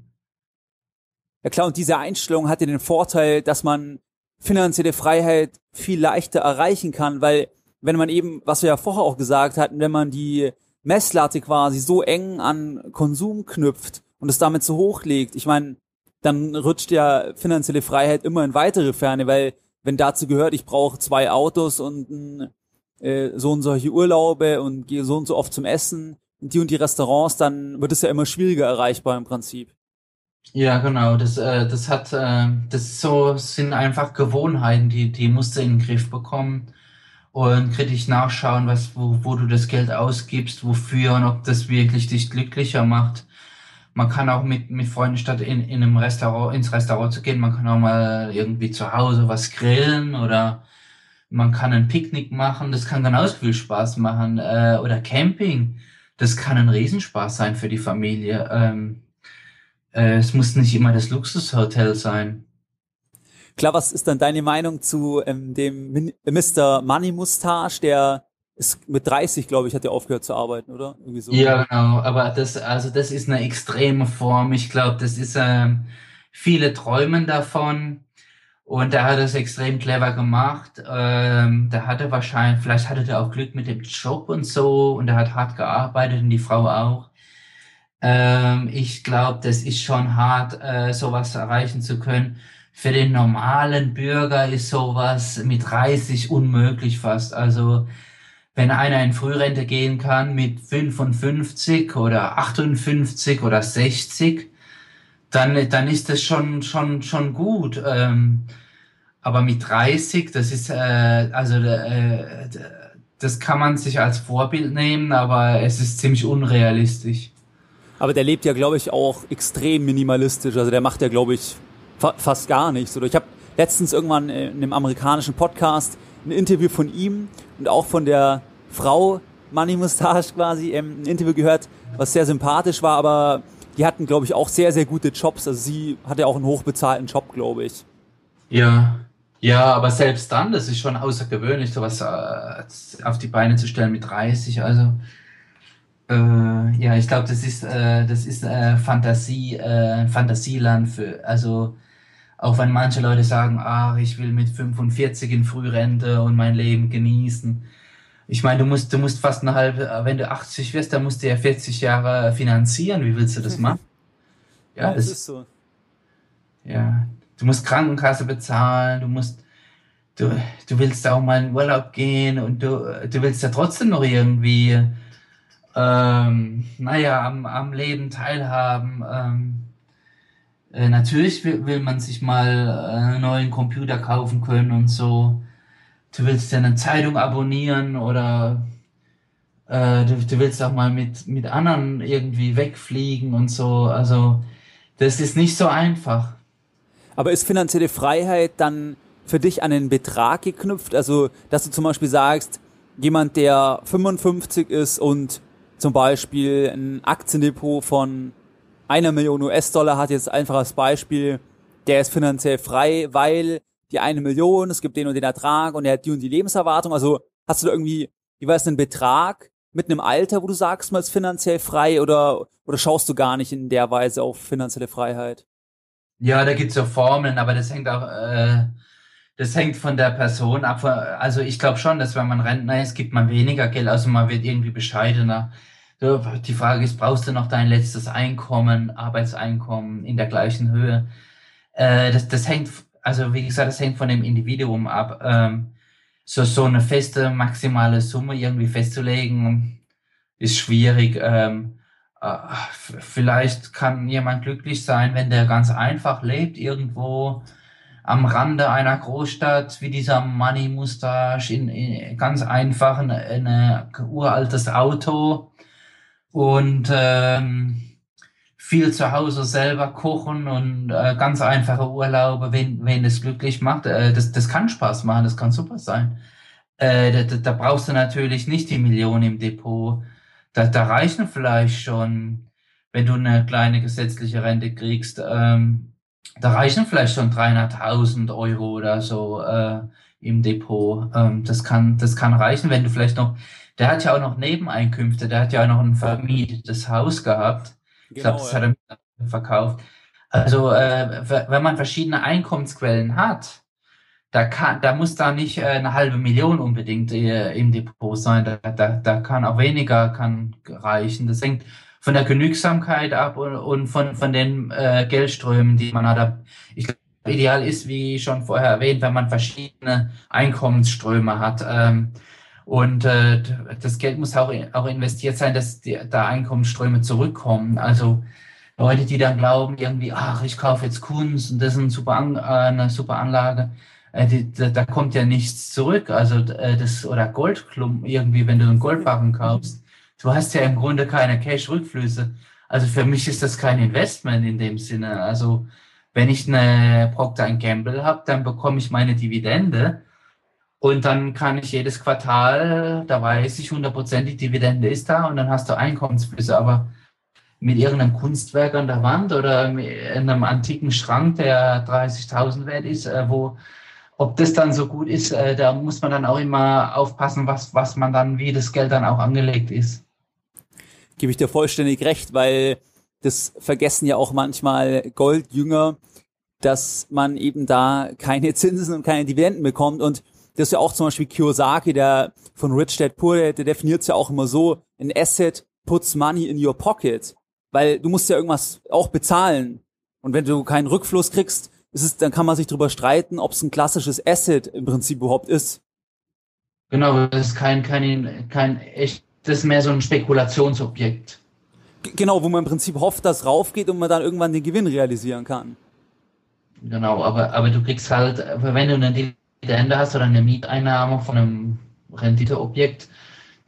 Ja klar, und diese Einstellung hat ja den Vorteil, dass man finanzielle Freiheit viel leichter erreichen kann, weil wenn man eben, was wir ja vorher auch gesagt hatten, wenn man die Messlatte quasi so eng an Konsum knüpft, und es damit so hochlegt, ich meine, dann rutscht ja finanzielle Freiheit immer in weitere Ferne, weil wenn dazu gehört, ich brauche zwei Autos und äh, so und solche Urlaube und gehe so und so oft zum Essen die und die Restaurants, dann wird es ja immer schwieriger erreichbar im Prinzip. Ja, genau. Das, äh, das hat, äh, das so sind einfach Gewohnheiten, die die musst du in den Griff bekommen und kritisch nachschauen, was wo, wo du das Geld ausgibst, wofür und ob das wirklich dich glücklicher macht man kann auch mit, mit Freunden statt in, in einem Restaurant, ins Restaurant zu gehen, man kann auch mal irgendwie zu Hause was grillen oder man kann ein Picknick machen, das kann genauso viel Spaß machen. Äh, oder Camping, das kann ein Riesenspaß sein für die Familie. Ähm, äh, es muss nicht immer das Luxushotel sein. Klar, was ist dann deine Meinung zu ähm, dem Mr. Money Mustache, der ist mit 30, glaube ich, hat er aufgehört zu arbeiten, oder? So. Ja, genau. Aber das, also das ist eine extreme Form. Ich glaube, das ist ähm, viele träumen davon. Und er hat das extrem clever gemacht. Ähm, da hatte wahrscheinlich, vielleicht hatte er auch Glück mit dem Job und so. Und er hat hart gearbeitet und die Frau auch. Ähm, ich glaube, das ist schon hart, äh, sowas erreichen zu können. Für den normalen Bürger ist sowas mit 30 unmöglich fast. Also wenn einer in Frührente gehen kann mit 55 oder 58 oder 60, dann, dann ist das schon, schon, schon gut. Ähm, aber mit 30, das ist, äh, also, äh, das kann man sich als Vorbild nehmen, aber es ist ziemlich unrealistisch. Aber der lebt ja, glaube ich, auch extrem minimalistisch. Also der macht ja, glaube ich, fa fast gar nichts. Oder ich habe letztens irgendwann in einem amerikanischen Podcast ein Interview von ihm und auch von der Frau Money Mustache quasi ähm, ein Interview gehört, was sehr sympathisch war, aber die hatten, glaube ich, auch sehr, sehr gute Jobs. Also sie hatte auch einen hochbezahlten Job, glaube ich. Ja, ja, aber selbst dann, das ist schon außergewöhnlich, sowas äh, auf die Beine zu stellen mit 30. Also äh, ja, ich glaube, das ist äh, das ist äh, Fantasie, äh, Fantasieland für also auch wenn manche Leute sagen, ach, ich will mit 45 in Frührente und mein Leben genießen. Ich meine, du musst, du musst fast eine halbe, wenn du 80 wirst, dann musst du ja 40 Jahre finanzieren. Wie willst du das *laughs* machen? Ja, ja das, das ist so. Ja, du musst Krankenkasse bezahlen, du musst, du, du willst auch mal in Urlaub gehen und du, du willst ja trotzdem noch irgendwie, ähm, naja, am, am Leben teilhaben. Ähm, äh, natürlich will, will man sich mal äh, einen neuen Computer kaufen können und so. Du willst ja eine Zeitung abonnieren oder äh, du, du willst auch mal mit, mit anderen irgendwie wegfliegen und so. Also das ist nicht so einfach. Aber ist finanzielle Freiheit dann für dich an einen Betrag geknüpft? Also, dass du zum Beispiel sagst, jemand, der 55 ist und zum Beispiel ein Aktiendepot von einer Million US-Dollar hat jetzt einfach als Beispiel, der ist finanziell frei, weil die eine Million, es gibt den und den Ertrag und er hat die und die Lebenserwartung. Also hast du da irgendwie jeweils einen Betrag mit einem Alter, wo du sagst, man ist finanziell frei oder, oder schaust du gar nicht in der Weise auf finanzielle Freiheit? Ja, da gibt's ja Formeln, aber das hängt auch, äh, das hängt von der Person ab. Also ich glaube schon, dass wenn man Rentner ist, gibt man weniger Geld, also man wird irgendwie bescheidener. Die Frage ist, brauchst du noch dein letztes Einkommen, Arbeitseinkommen in der gleichen Höhe? Äh, das, das hängt, also wie gesagt, das hängt von dem Individuum ab. Ähm, so, so eine feste maximale Summe irgendwie festzulegen, ist schwierig. Ähm, äh, vielleicht kann jemand glücklich sein, wenn der ganz einfach lebt, irgendwo am Rande einer Großstadt, wie dieser Money Mustache, in, in ganz einfach ein, ein uraltes Auto, und ähm, viel zu Hause selber kochen und äh, ganz einfache Urlaube, wen, wen das glücklich macht. Äh, das, das kann Spaß machen, das kann super sein. Äh, da, da brauchst du natürlich nicht die Millionen im Depot. Da, da reichen vielleicht schon, wenn du eine kleine gesetzliche Rente kriegst, ähm, da reichen vielleicht schon 300.000 Euro oder so äh, im Depot. Ähm, das kann, das kann reichen, wenn du vielleicht noch der hat ja auch noch Nebeneinkünfte, der hat ja auch noch ein vermietetes Haus gehabt. Genau, ich glaube, das ja. hat er verkauft. Also äh, wenn man verschiedene Einkommensquellen hat, da kann, da muss da nicht äh, eine halbe Million unbedingt äh, im Depot sein. Da, da, da kann auch weniger kann reichen. Das hängt von der Genügsamkeit ab und, und von, von den äh, Geldströmen, die man hat. Ich glaube, ideal ist, wie schon vorher erwähnt, wenn man verschiedene Einkommensströme hat. Ähm, und äh, das Geld muss auch, auch investiert sein, dass die, da Einkommensströme zurückkommen. Also Leute, die dann glauben, irgendwie, ach, ich kaufe jetzt Kunst und das ist ein super An, äh, eine super Anlage, äh, die, da, da kommt ja nichts zurück. Also äh, das oder Goldklumpen irgendwie, wenn du einen Goldbarren kaufst, du hast ja im Grunde keine Cash-Rückflüsse. Also für mich ist das kein Investment in dem Sinne. Also wenn ich eine Procter Gamble habe, dann bekomme ich meine Dividende und dann kann ich jedes Quartal, da weiß ich 100% die Dividende ist da und dann hast du Einkommensflüsse. Aber mit irgendeinem Kunstwerk an der Wand oder in einem antiken Schrank, der 30.000 wert ist, äh, wo, ob das dann so gut ist, äh, da muss man dann auch immer aufpassen, was, was man dann, wie das Geld dann auch angelegt ist. Gebe ich dir vollständig recht, weil das vergessen ja auch manchmal Goldjünger, dass man eben da keine Zinsen und keine Dividenden bekommt und das ist ja auch zum Beispiel Kiyosaki, der von Rich Dad Poor Dad, der definiert es ja auch immer so, ein Asset puts money in your pocket. Weil du musst ja irgendwas auch bezahlen. Und wenn du keinen Rückfluss kriegst, ist es, dann kann man sich darüber streiten, ob es ein klassisches Asset im Prinzip überhaupt ist. Genau, das ist kein, kein, kein echt, das ist mehr so ein Spekulationsobjekt. Genau, wo man im Prinzip hofft, dass raufgeht und man dann irgendwann den Gewinn realisieren kann. Genau, aber, aber du kriegst halt, wenn du eine Dividende hast oder eine Mieteinnahme von einem Renditeobjekt,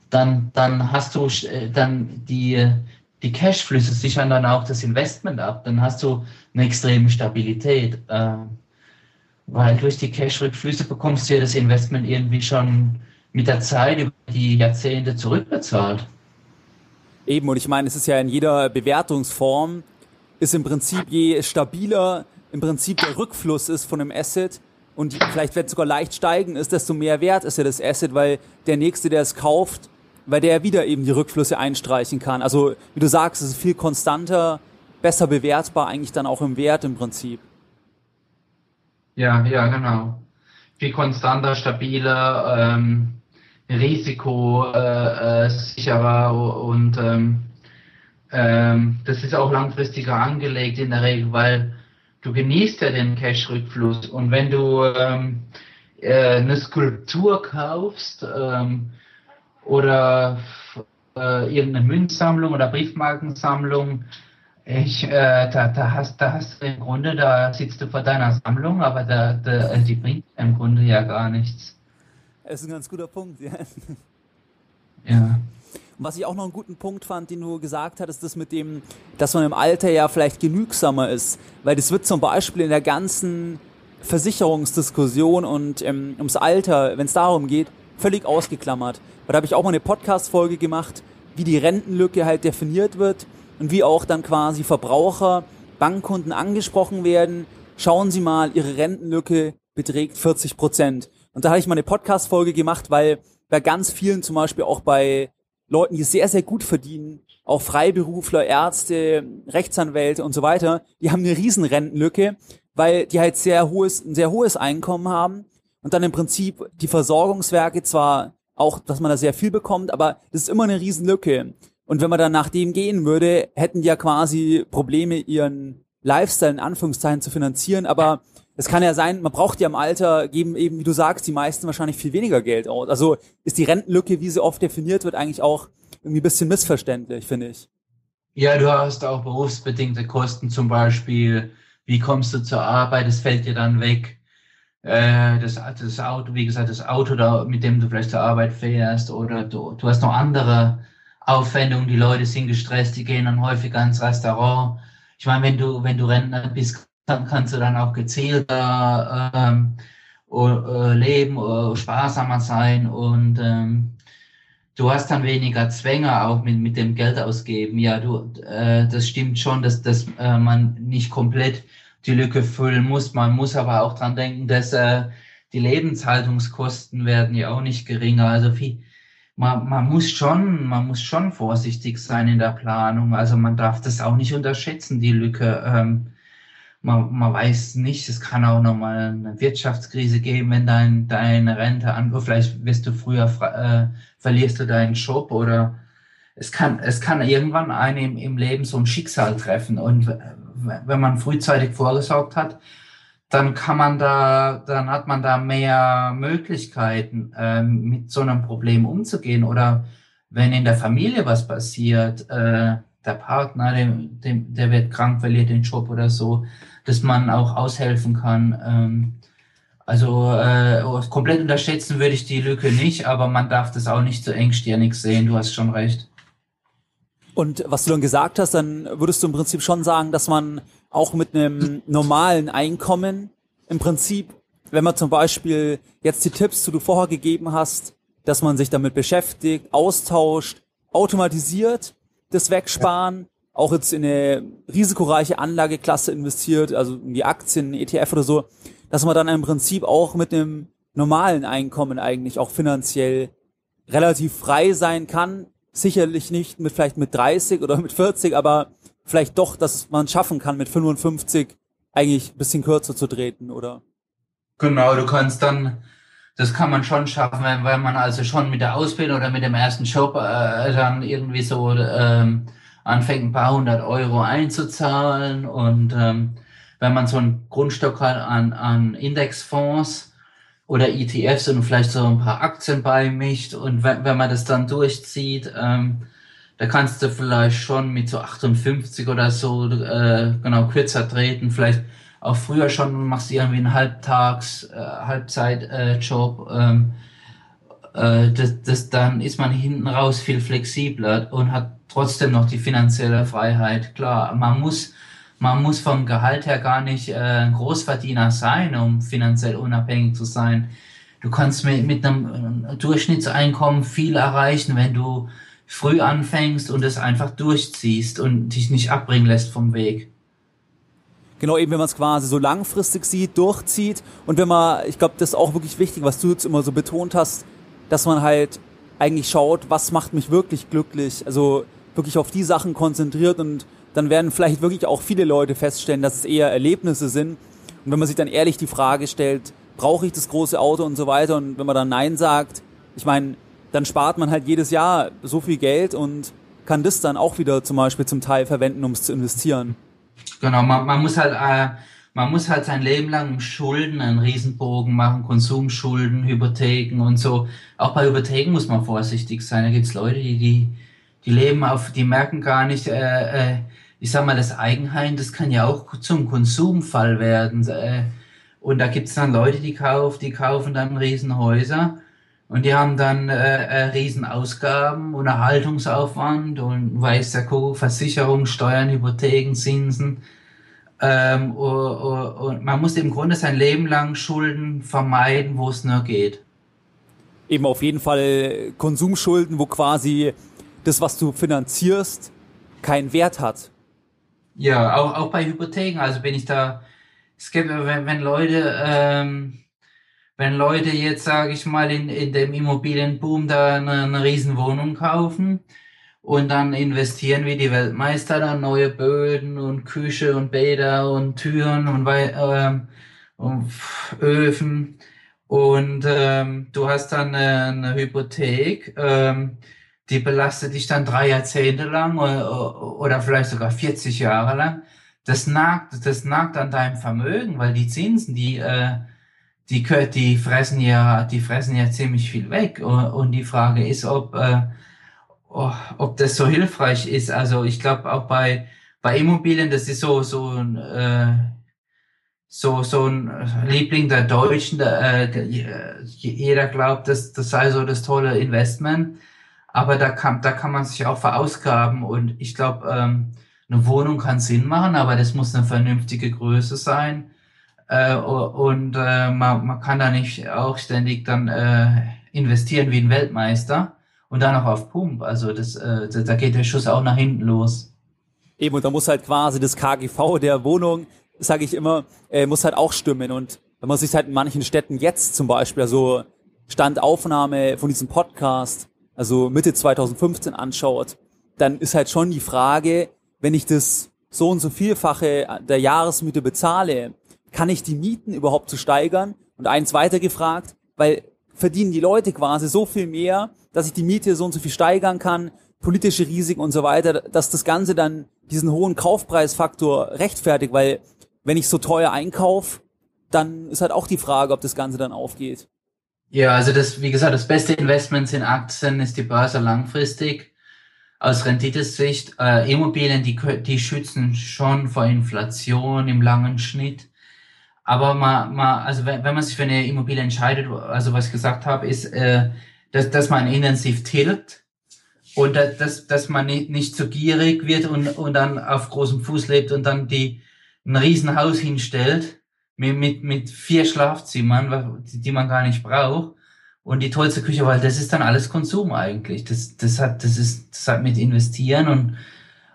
dann, dann hast du äh, dann die, die Cashflüsse sichern dann auch das Investment ab. Dann hast du eine extreme Stabilität. Äh, weil durch die Cash-Rückflüsse bekommst du ja das Investment irgendwie schon mit der Zeit über die Jahrzehnte zurückbezahlt. Eben, und ich meine, es ist ja in jeder Bewertungsform, ist im Prinzip je stabiler im Prinzip der Rückfluss ist von einem Asset und vielleicht wird es sogar leicht steigen ist, desto mehr wert ist ja das Asset, weil der Nächste, der es kauft, weil der wieder eben die Rückflüsse einstreichen kann. Also, wie du sagst, es ist viel konstanter, besser bewertbar eigentlich dann auch im Wert im Prinzip. Ja, ja, genau. Viel konstanter, stabiler, ähm, Risiko äh, äh, und ähm, ähm, das ist auch langfristiger angelegt in der Regel, weil du genießt ja den Cash-Rückfluss und wenn du ähm, äh, eine Skulptur kaufst ähm, oder äh, irgendeine Münzsammlung oder Briefmarkensammlung, ich, äh, da, da, hast, da hast du im Grunde, da sitzt du vor deiner Sammlung, aber da, da, die bringt im Grunde ja gar nichts. Das ist ein ganz guter Punkt, ja. Ja. Und was ich auch noch einen guten Punkt fand, den du gesagt hattest, das mit dem, dass man im Alter ja vielleicht genügsamer ist. Weil das wird zum Beispiel in der ganzen Versicherungsdiskussion und ähm, ums Alter, wenn es darum geht, völlig ausgeklammert. Weil da habe ich auch mal eine Podcast-Folge gemacht, wie die Rentenlücke halt definiert wird und wie auch dann quasi Verbraucher, Bankkunden angesprochen werden. Schauen Sie mal, Ihre Rentenlücke beträgt 40 Prozent. Und da habe ich mal eine Podcast-Folge gemacht, weil bei ganz vielen, zum Beispiel auch bei Leuten, die sehr, sehr gut verdienen, auch Freiberufler, Ärzte, Rechtsanwälte und so weiter, die haben eine riesen Rentenlücke, weil die halt sehr hohes, ein sehr hohes Einkommen haben und dann im Prinzip die Versorgungswerke zwar auch, dass man da sehr viel bekommt, aber das ist immer eine Riesenlücke. Und wenn man dann nach dem gehen würde, hätten die ja quasi Probleme, ihren Lifestyle in Anführungszeichen zu finanzieren, aber es kann ja sein, man braucht ja im Alter, geben eben, wie du sagst, die meisten wahrscheinlich viel weniger Geld aus. Also ist die Rentenlücke, wie sie oft definiert wird, eigentlich auch irgendwie ein bisschen missverständlich, finde ich. Ja, du hast auch berufsbedingte Kosten, zum Beispiel, wie kommst du zur Arbeit, das fällt dir dann weg. Äh, das, das Auto, wie gesagt, das Auto, da, mit dem du vielleicht zur Arbeit fährst, oder du, du hast noch andere Aufwendungen, die Leute sind gestresst, die gehen dann häufiger ins Restaurant. Ich meine, wenn du, wenn du Rentner bist, dann kannst du dann auch gezielter ähm, äh, leben, sparsamer sein und ähm, du hast dann weniger Zwänge auch mit, mit dem Geld ausgeben. Ja, du, äh, das stimmt schon, dass, dass äh, man nicht komplett die Lücke füllen muss. Man muss aber auch dran denken, dass äh, die Lebenshaltungskosten werden ja auch nicht geringer. Also viel, man, man muss schon, man muss schon vorsichtig sein in der Planung. Also man darf das auch nicht unterschätzen, die Lücke. Ähm, man, man weiß nicht, es kann auch nochmal eine Wirtschaftskrise geben, wenn dein, deine Rente an, vielleicht wirst du früher, äh, verlierst du deinen Job oder es kann, es kann irgendwann einen im, Leben so ein Schicksal treffen. Und wenn man frühzeitig vorgesorgt hat, dann kann man da, dann hat man da mehr Möglichkeiten, ähm, mit so einem Problem umzugehen. Oder wenn in der Familie was passiert, äh, der Partner, dem, dem, der wird krank, verliert den Job oder so, dass man auch aushelfen kann. Ähm, also äh, komplett unterschätzen würde ich die Lücke nicht, aber man darf das auch nicht so engstirnig sehen. Du hast schon recht. Und was du dann gesagt hast, dann würdest du im Prinzip schon sagen, dass man auch mit einem normalen Einkommen im Prinzip, wenn man zum Beispiel jetzt die Tipps, die du vorher gegeben hast, dass man sich damit beschäftigt, austauscht, automatisiert, das Wegsparen, auch jetzt in eine risikoreiche Anlageklasse investiert, also in die Aktien, ETF oder so, dass man dann im Prinzip auch mit einem normalen Einkommen eigentlich auch finanziell relativ frei sein kann. Sicherlich nicht mit vielleicht mit 30 oder mit 40, aber vielleicht doch, dass man schaffen kann, mit 55 eigentlich ein bisschen kürzer zu treten, oder? Genau, du kannst dann, das kann man schon schaffen, wenn man also schon mit der Ausbildung oder mit dem ersten Job äh, dann irgendwie so ähm, anfängt, ein paar hundert Euro einzuzahlen. Und ähm, wenn man so einen Grundstock hat an, an Indexfonds, oder ETFs und vielleicht so ein paar Aktien beimischt und wenn, wenn man das dann durchzieht, ähm, da kannst du vielleicht schon mit so 58 oder so äh, genau kürzer treten, vielleicht auch früher schon machst du irgendwie einen Halbtags, äh, Halbzeit-Job. Äh, ähm, äh, das, das, dann ist man hinten raus viel flexibler und hat trotzdem noch die finanzielle Freiheit. Klar, man muss, man muss vom Gehalt her gar nicht äh, ein Großverdiener sein, um finanziell unabhängig zu sein. Du kannst mit, mit einem äh, Durchschnittseinkommen viel erreichen, wenn du früh anfängst und es einfach durchziehst und dich nicht abbringen lässt vom Weg. Genau, eben wenn man es quasi so langfristig sieht, durchzieht und wenn man, ich glaube, das ist auch wirklich wichtig, was du jetzt immer so betont hast, dass man halt eigentlich schaut, was macht mich wirklich glücklich, also wirklich auf die Sachen konzentriert und dann werden vielleicht wirklich auch viele Leute feststellen, dass es eher Erlebnisse sind. Und wenn man sich dann ehrlich die Frage stellt, brauche ich das große Auto und so weiter und wenn man dann Nein sagt, ich meine, dann spart man halt jedes Jahr so viel Geld und kann das dann auch wieder zum Beispiel zum Teil verwenden, um es zu investieren. Genau, man, man muss halt, äh, man muss halt sein Leben lang Schulden, einen Riesenbogen machen, Konsumschulden, Hypotheken und so. Auch bei Hypotheken muss man vorsichtig sein. Da gibt's Leute, die, die, die leben auf, die merken gar nicht, äh, äh, ich sag mal, das Eigenheim, das kann ja auch zum Konsumfall werden. Äh, und da gibt's dann Leute, die kaufen, die kaufen dann Riesenhäuser und die haben dann äh, äh, Riesenausgaben und Erhaltungsaufwand und weiß der Kuckuck, Versicherung, Steuern, Hypotheken, Zinsen. Ähm, und, und man muss im Grunde sein Leben lang Schulden vermeiden, wo es nur geht. Eben auf jeden Fall Konsumschulden, wo quasi das, was du finanzierst, keinen Wert hat. Ja, auch, auch bei Hypotheken. Also bin ich da, es gibt, wenn, wenn Leute ähm, wenn Leute jetzt, sage ich mal, in, in dem Immobilienboom da eine, eine Riesenwohnung kaufen und dann investieren wie die Weltmeister dann neue Böden und Küche und Bäder und Türen und, ähm, und Öfen und ähm, du hast dann eine, eine Hypothek, ähm, die belastet dich dann drei Jahrzehnte lang oder, oder vielleicht sogar 40 Jahre lang. Das nagt, das nagt an deinem Vermögen, weil die Zinsen, die äh, die, die fressen ja, die fressen ja ziemlich viel weg. Und die Frage ist, ob, äh, oh, ob das so hilfreich ist. Also ich glaube auch bei, bei Immobilien, das ist so, so ein, äh, so, so ein Liebling der Deutschen, der, äh, jeder glaubt, das, das sei so das tolle Investment. Aber da kann, da kann man sich auch verausgaben und ich glaube, ähm, eine Wohnung kann Sinn machen, aber das muss eine vernünftige Größe sein. Äh, und äh, man, man kann da nicht auch ständig dann äh, investieren wie ein Weltmeister und dann noch auf Pump. Also das, äh, da geht der Schuss auch nach hinten los. Eben, und da muss halt quasi das KGV der Wohnung, sage ich immer, äh, muss halt auch stimmen. Und wenn man sich halt in manchen Städten jetzt zum Beispiel, also Standaufnahme von diesem Podcast, also Mitte 2015 anschaut, dann ist halt schon die Frage, wenn ich das so und so vielfache der Jahresmiete bezahle, kann ich die Mieten überhaupt zu steigern? Und eins weiter gefragt, weil verdienen die Leute quasi so viel mehr, dass ich die Miete so und so viel steigern kann, politische Risiken und so weiter, dass das Ganze dann diesen hohen Kaufpreisfaktor rechtfertigt, weil wenn ich so teuer einkaufe, dann ist halt auch die Frage, ob das Ganze dann aufgeht. Ja, also das, wie gesagt, das beste Investment in Aktien ist die Börse langfristig. Aus Renditesicht, äh, Immobilien, die, die schützen schon vor Inflation im langen Schnitt. Aber man, man, also wenn, wenn man sich für eine Immobilie entscheidet, also was ich gesagt habe, ist, äh, dass, dass man intensiv tilgt und dass, dass man nicht, nicht zu gierig wird und, und dann auf großem Fuß lebt und dann die ein Riesenhaus hinstellt mit, mit, mit vier Schlafzimmern, die man gar nicht braucht und die tollste Küche, weil das ist dann alles Konsum eigentlich. Das, das hat, das ist, das hat mit Investieren und,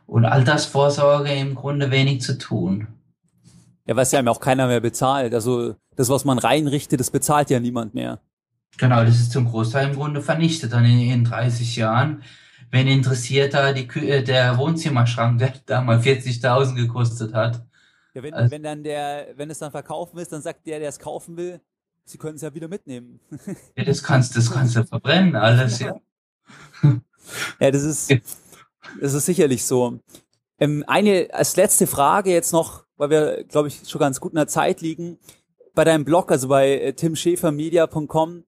und Altersvorsorge im Grunde wenig zu tun. Ja, was ja auch keiner mehr bezahlt. Also das, was man reinrichtet, das bezahlt ja niemand mehr. Genau, das ist zum Großteil im Grunde vernichtet dann in, in 30 Jahren. Wenn interessiert da die, äh, der Wohnzimmerschrank, der da mal 40.000 gekostet hat. Ja, wenn, also, wenn dann der, wenn es dann verkaufen ist, dann sagt der, der es kaufen will, sie können es ja wieder mitnehmen. *laughs* ja, das kannst, das kannst du verbrennen, alles, ja. ja, das ist, das ist sicherlich so. Ähm, eine, als letzte Frage jetzt noch, weil wir, glaube ich, schon ganz gut in der Zeit liegen. bei deinem Blog, also bei äh, timschäfermedia.com,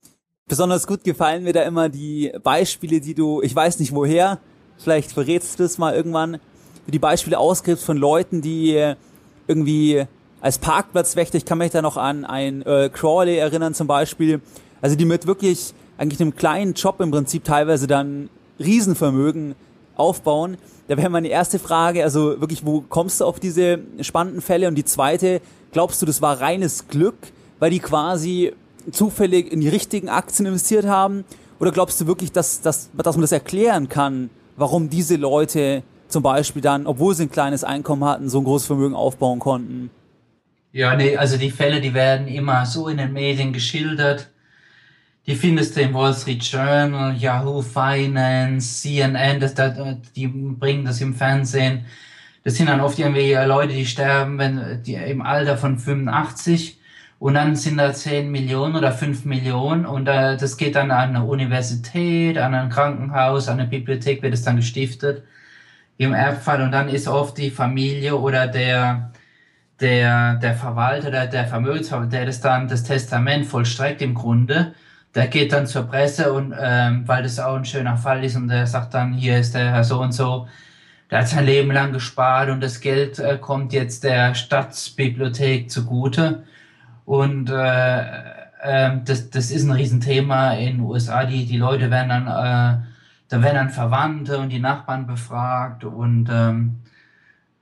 besonders gut gefallen mir da immer die Beispiele, die du, ich weiß nicht woher, vielleicht verrätst du das mal irgendwann, die Beispiele ausgibst von Leuten, die äh, irgendwie als Parkplatzwächter, ich kann mich da noch an ein äh, Crawley erinnern zum Beispiel, also die mit wirklich eigentlich einem kleinen Job im Prinzip teilweise dann Riesenvermögen aufbauen. Da wäre meine erste Frage, also wirklich, wo kommst du auf diese spannenden Fälle? Und die zweite, glaubst du, das war reines Glück, weil die quasi zufällig in die richtigen Aktien investiert haben? Oder glaubst du wirklich, dass, dass, dass man das erklären kann, warum diese Leute zum Beispiel dann, obwohl sie ein kleines Einkommen hatten, so ein großes Vermögen aufbauen konnten? Ja, nee, also die Fälle, die werden immer so in den Medien geschildert. Die findest du im Wall Street Journal, Yahoo Finance, CNN, das, das, die bringen das im Fernsehen. Das sind dann oft irgendwie Leute, die sterben, wenn die im Alter von 85 und dann sind da 10 Millionen oder 5 Millionen und äh, das geht dann an eine Universität, an ein Krankenhaus, an eine Bibliothek wird es dann gestiftet im Erbfall und dann ist oft die Familie oder der der, der Verwalter, der, der Vermögensverwalter, der das dann das Testament vollstreckt im Grunde, der geht dann zur Presse und ähm, weil das auch ein schöner Fall ist und der sagt dann, hier ist der Herr so und so, der hat sein Leben lang gespart und das Geld äh, kommt jetzt der Stadtbibliothek zugute. Und äh, äh, das, das ist ein Riesenthema in den USA. Die, die Leute werden dann, äh, da werden dann Verwandte und die Nachbarn befragt und ähm,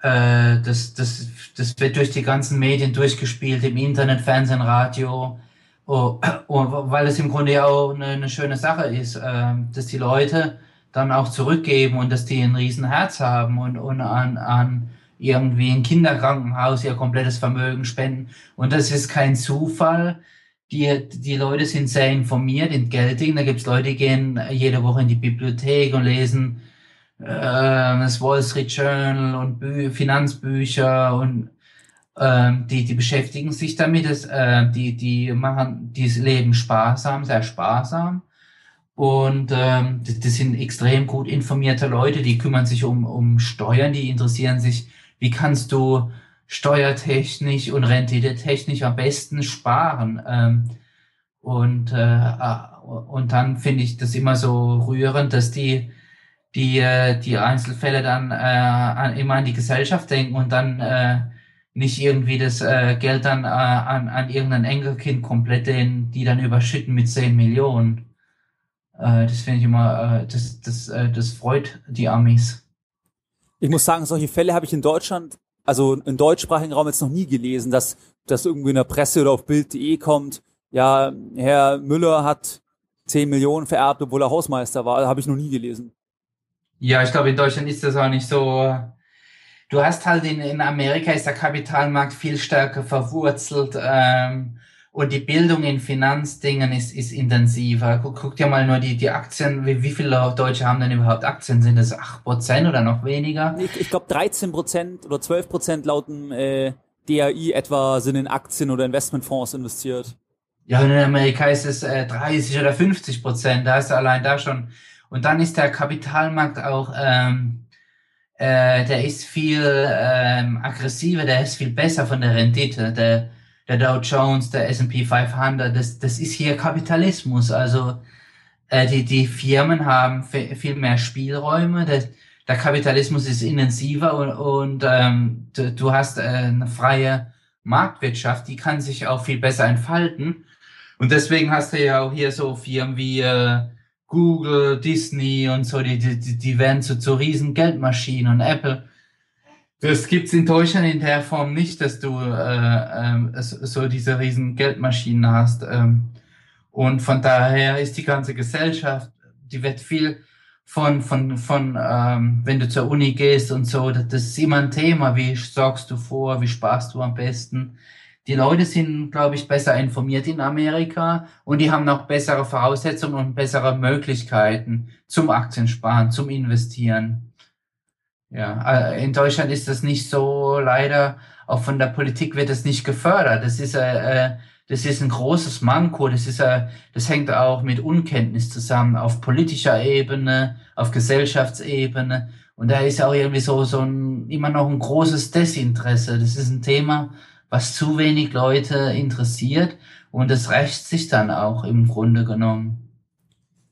äh, das, das, das wird durch die ganzen Medien durchgespielt, im Internet, Fernsehen, Radio, oh, *clears throat* oh, weil es im Grunde ja auch eine, eine schöne Sache ist, äh, dass die Leute dann auch zurückgeben und dass die ein Riesenherz haben und, und an, an irgendwie ein Kinderkrankenhaus ihr komplettes Vermögen spenden. Und das ist kein Zufall. Die, die Leute sind sehr informiert, entgeltend. Da gibt's Leute, die gehen jede Woche in die Bibliothek und lesen äh, das Wall Street Journal und Bü Finanzbücher und äh, die, die beschäftigen sich damit, dass, äh, die, die machen, die leben sparsam, sehr sparsam. Und ähm, das, das sind extrem gut informierte Leute, die kümmern sich um, um Steuern, die interessieren sich, wie kannst du steuertechnisch und renditetechnisch am besten sparen. Ähm, und, äh, und dann finde ich das immer so rührend, dass die die, äh, die Einzelfälle dann äh, an, immer an die Gesellschaft denken und dann äh, nicht irgendwie das äh, Geld dann äh, an, an irgendein Enkelkind komplett den, die dann überschütten mit 10 Millionen. Äh, das finde ich immer, äh, das, das, äh, das freut die Amis. Ich muss sagen, solche Fälle habe ich in Deutschland, also im deutschsprachigen Raum jetzt noch nie gelesen, dass das irgendwie in der Presse oder auf Bild.de kommt. Ja, Herr Müller hat 10 Millionen vererbt, obwohl er Hausmeister war. Habe ich noch nie gelesen. Ja, ich glaube, in Deutschland ist das auch nicht so. Du hast halt in, in Amerika ist der Kapitalmarkt viel stärker verwurzelt ähm, und die Bildung in Finanzdingen ist, ist intensiver. Guck, guck dir mal nur die, die Aktien, wie, wie viele Deutsche haben denn überhaupt Aktien? Sind das acht Prozent oder noch weniger? Ich, ich glaube 13 Prozent oder 12 Prozent laut dem äh, DAI etwa sind in Aktien oder Investmentfonds investiert. Ja, in Amerika ist es äh, 30 oder 50 Prozent. Da ist allein da schon und dann ist der Kapitalmarkt auch, ähm, äh, der ist viel ähm, aggressiver, der ist viel besser von der Rendite. Der, der Dow Jones, der S&P 500, das, das ist hier Kapitalismus. Also äh, die, die Firmen haben viel mehr Spielräume. Der, der Kapitalismus ist intensiver und, und ähm, du, du hast äh, eine freie Marktwirtschaft, die kann sich auch viel besser entfalten. Und deswegen hast du ja auch hier so Firmen wie äh, Google, Disney und so, die, die, die werden zu, zu riesen Geldmaschinen und Apple. Das gibt's in Deutschland in der Form nicht, dass du äh, äh, so diese riesen Geldmaschinen hast. Ähm, und von daher ist die ganze Gesellschaft, die wird viel von, von, von ähm, wenn du zur Uni gehst und so, das, das ist immer ein Thema, wie sorgst du vor, wie sparst du am besten die Leute sind, glaube ich, besser informiert in Amerika und die haben auch bessere Voraussetzungen und bessere Möglichkeiten zum Aktiensparen, zum Investieren. Ja, äh, in Deutschland ist das nicht so, leider, auch von der Politik wird das nicht gefördert. Das ist, äh, äh das ist ein großes Manko. Das ist, äh, das hängt auch mit Unkenntnis zusammen auf politischer Ebene, auf Gesellschaftsebene. Und da ist auch irgendwie so, so ein, immer noch ein großes Desinteresse. Das ist ein Thema, was zu wenig Leute interessiert und es rächt sich dann auch im Grunde genommen.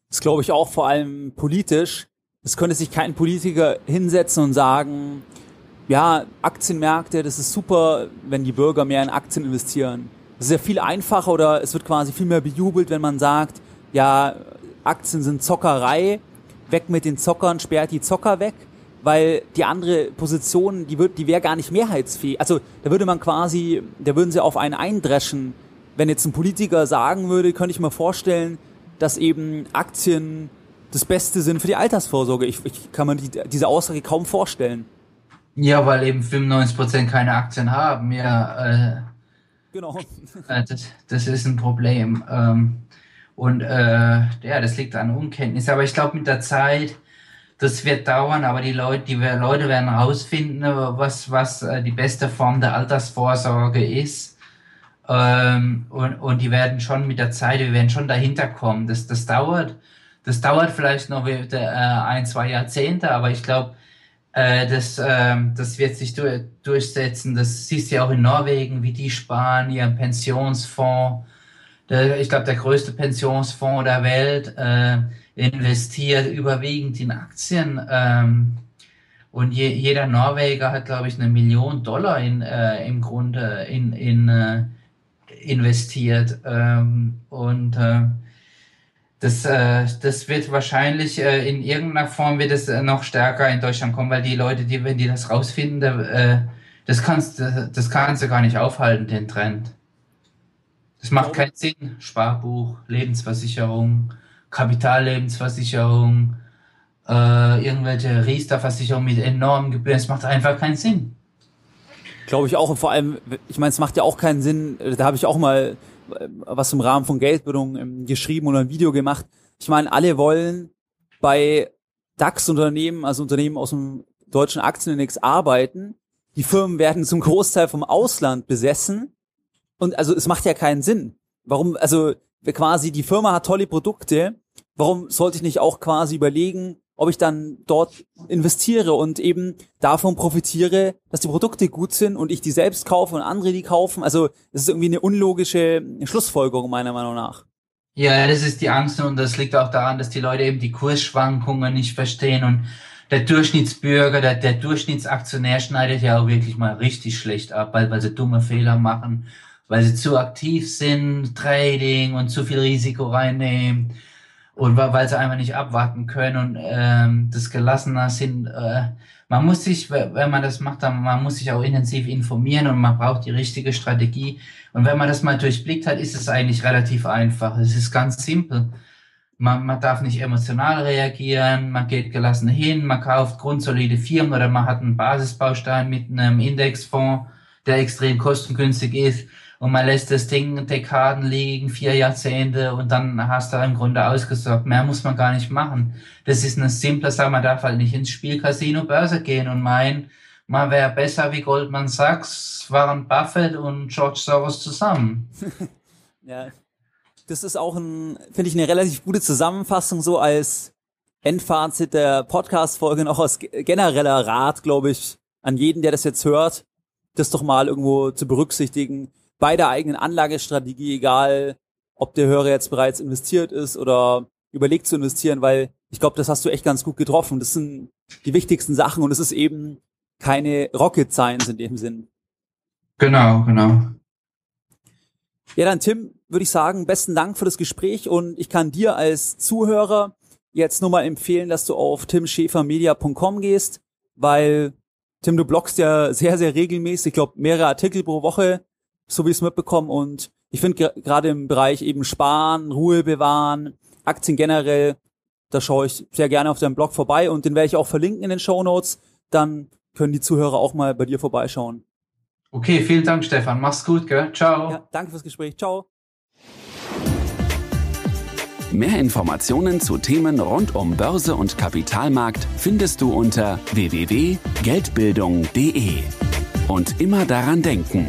Das glaube ich auch vor allem politisch. Es könnte sich kein Politiker hinsetzen und sagen, ja, Aktienmärkte, das ist super, wenn die Bürger mehr in Aktien investieren. Das ist ja viel einfacher oder es wird quasi viel mehr bejubelt, wenn man sagt, ja, Aktien sind Zockerei, weg mit den Zockern, sperrt die Zocker weg, weil die andere Position, die wird, die wäre gar nicht mehrheitsfähig. Also da würde man quasi, da würden sie auf einen eindreschen. Wenn jetzt ein Politiker sagen würde, könnte ich mir vorstellen, dass eben Aktien das Beste sind für die Altersvorsorge. Ich, ich kann mir die, diese Aussage kaum vorstellen. Ja, weil eben 95% keine Aktien haben, ja. Äh, genau. *laughs* Äh, das, das ist ein Problem. Ähm, und äh, ja, das liegt an Unkenntnis. Aber ich glaube, mit der Zeit, das wird dauern, aber die Leute, die Leute werden herausfinden, was, was äh, die beste Form der Altersvorsorge ist. Ähm, und, und die werden schon mit der Zeit, wir werden schon dahinter kommen. Das, das dauert, das dauert vielleicht noch äh, ein, zwei Jahrzehnte, aber ich glaube, äh, das, äh, das wird sich du durchsetzen. Das siehst du ja auch in Norwegen, wie die sparen, ihren Pensionsfonds. Ich glaube, der größte Pensionsfonds der Welt äh, investiert überwiegend in Aktien. Ähm, und je, jeder Norweger hat, glaube ich, eine Million Dollar in, im Grunde in, in investiert. Ähm, und das, äh, das wird wahrscheinlich äh, in irgendeiner Form wird es äh, noch stärker in Deutschland kommen, weil die Leute, die, wenn die das rausfinden, da, äh, das kannst, das, das kannst du gar nicht aufhalten, den Trend. Das macht keinen Sinn. Sparbuch, Lebensversicherung, Kapitallebensversicherung, äh, irgendwelche Riester-Versicherungen mit enormen Gebühren. Es macht einfach keinen Sinn. Glaube ich auch. Und vor allem, ich meine, es macht ja auch keinen Sinn, da habe ich auch mal was im Rahmen von Geldbildung ähm, geschrieben oder ein Video gemacht. Ich meine, alle wollen bei DAX-Unternehmen, also Unternehmen aus dem deutschen Aktienindex arbeiten. Die Firmen werden zum Großteil vom Ausland besessen. Und also es macht ja keinen Sinn. Warum, also quasi die Firma hat tolle Produkte. Warum sollte ich nicht auch quasi überlegen, ob ich dann dort investiere und eben davon profitiere, dass die Produkte gut sind und ich die selbst kaufe und andere die kaufen. Also das ist irgendwie eine unlogische Schlussfolgerung meiner Meinung nach. Ja, das ist die Angst und das liegt auch daran, dass die Leute eben die Kursschwankungen nicht verstehen und der Durchschnittsbürger, der, der Durchschnittsaktionär schneidet ja auch wirklich mal richtig schlecht ab, weil, weil sie dumme Fehler machen, weil sie zu aktiv sind, Trading und zu viel Risiko reinnehmen und weil sie einfach nicht abwarten können und ähm, das gelassener sind. Äh, man muss sich, wenn man das macht, dann man muss sich auch intensiv informieren und man braucht die richtige Strategie. Und wenn man das mal durchblickt hat, ist es eigentlich relativ einfach. Es ist ganz simpel. Man, man darf nicht emotional reagieren, man geht gelassen hin, man kauft grundsolide Firmen oder man hat einen Basisbaustein mit einem Indexfonds, der extrem kostengünstig ist und man lässt das Ding Dekaden liegen, vier Jahrzehnte und dann hast du im Grunde ausgesorgt. Mehr muss man gar nicht machen. Das ist eine simple Sache. Man darf halt nicht ins Spiel Casino Börse gehen und meinen, man wäre besser wie Goldman Sachs, Warren Buffett und George Soros zusammen. *laughs* ja, das ist auch ein, finde ich, eine relativ gute Zusammenfassung so als Endfazit der Podcast-Folge und auch als genereller Rat, glaube ich, an jeden, der das jetzt hört, das doch mal irgendwo zu berücksichtigen bei der eigenen Anlagestrategie, egal ob der Hörer jetzt bereits investiert ist oder überlegt zu investieren, weil ich glaube, das hast du echt ganz gut getroffen. Das sind die wichtigsten Sachen und es ist eben keine Rocket Science in dem Sinn. Genau, genau. Ja, dann Tim, würde ich sagen, besten Dank für das Gespräch und ich kann dir als Zuhörer jetzt nur mal empfehlen, dass du auf timschäfermedia.com gehst, weil Tim, du bloggst ja sehr, sehr regelmäßig, ich glaube mehrere Artikel pro Woche so wie ich es mitbekomme. Und ich finde gerade im Bereich eben Sparen, Ruhe bewahren, Aktien generell, da schaue ich sehr gerne auf deinem Blog vorbei und den werde ich auch verlinken in den Show Notes. Dann können die Zuhörer auch mal bei dir vorbeischauen. Okay, vielen Dank, Stefan. Mach's gut, gell? Ciao. Ja, danke fürs Gespräch. Ciao. Mehr Informationen zu Themen rund um Börse und Kapitalmarkt findest du unter www.geldbildung.de. Und immer daran denken,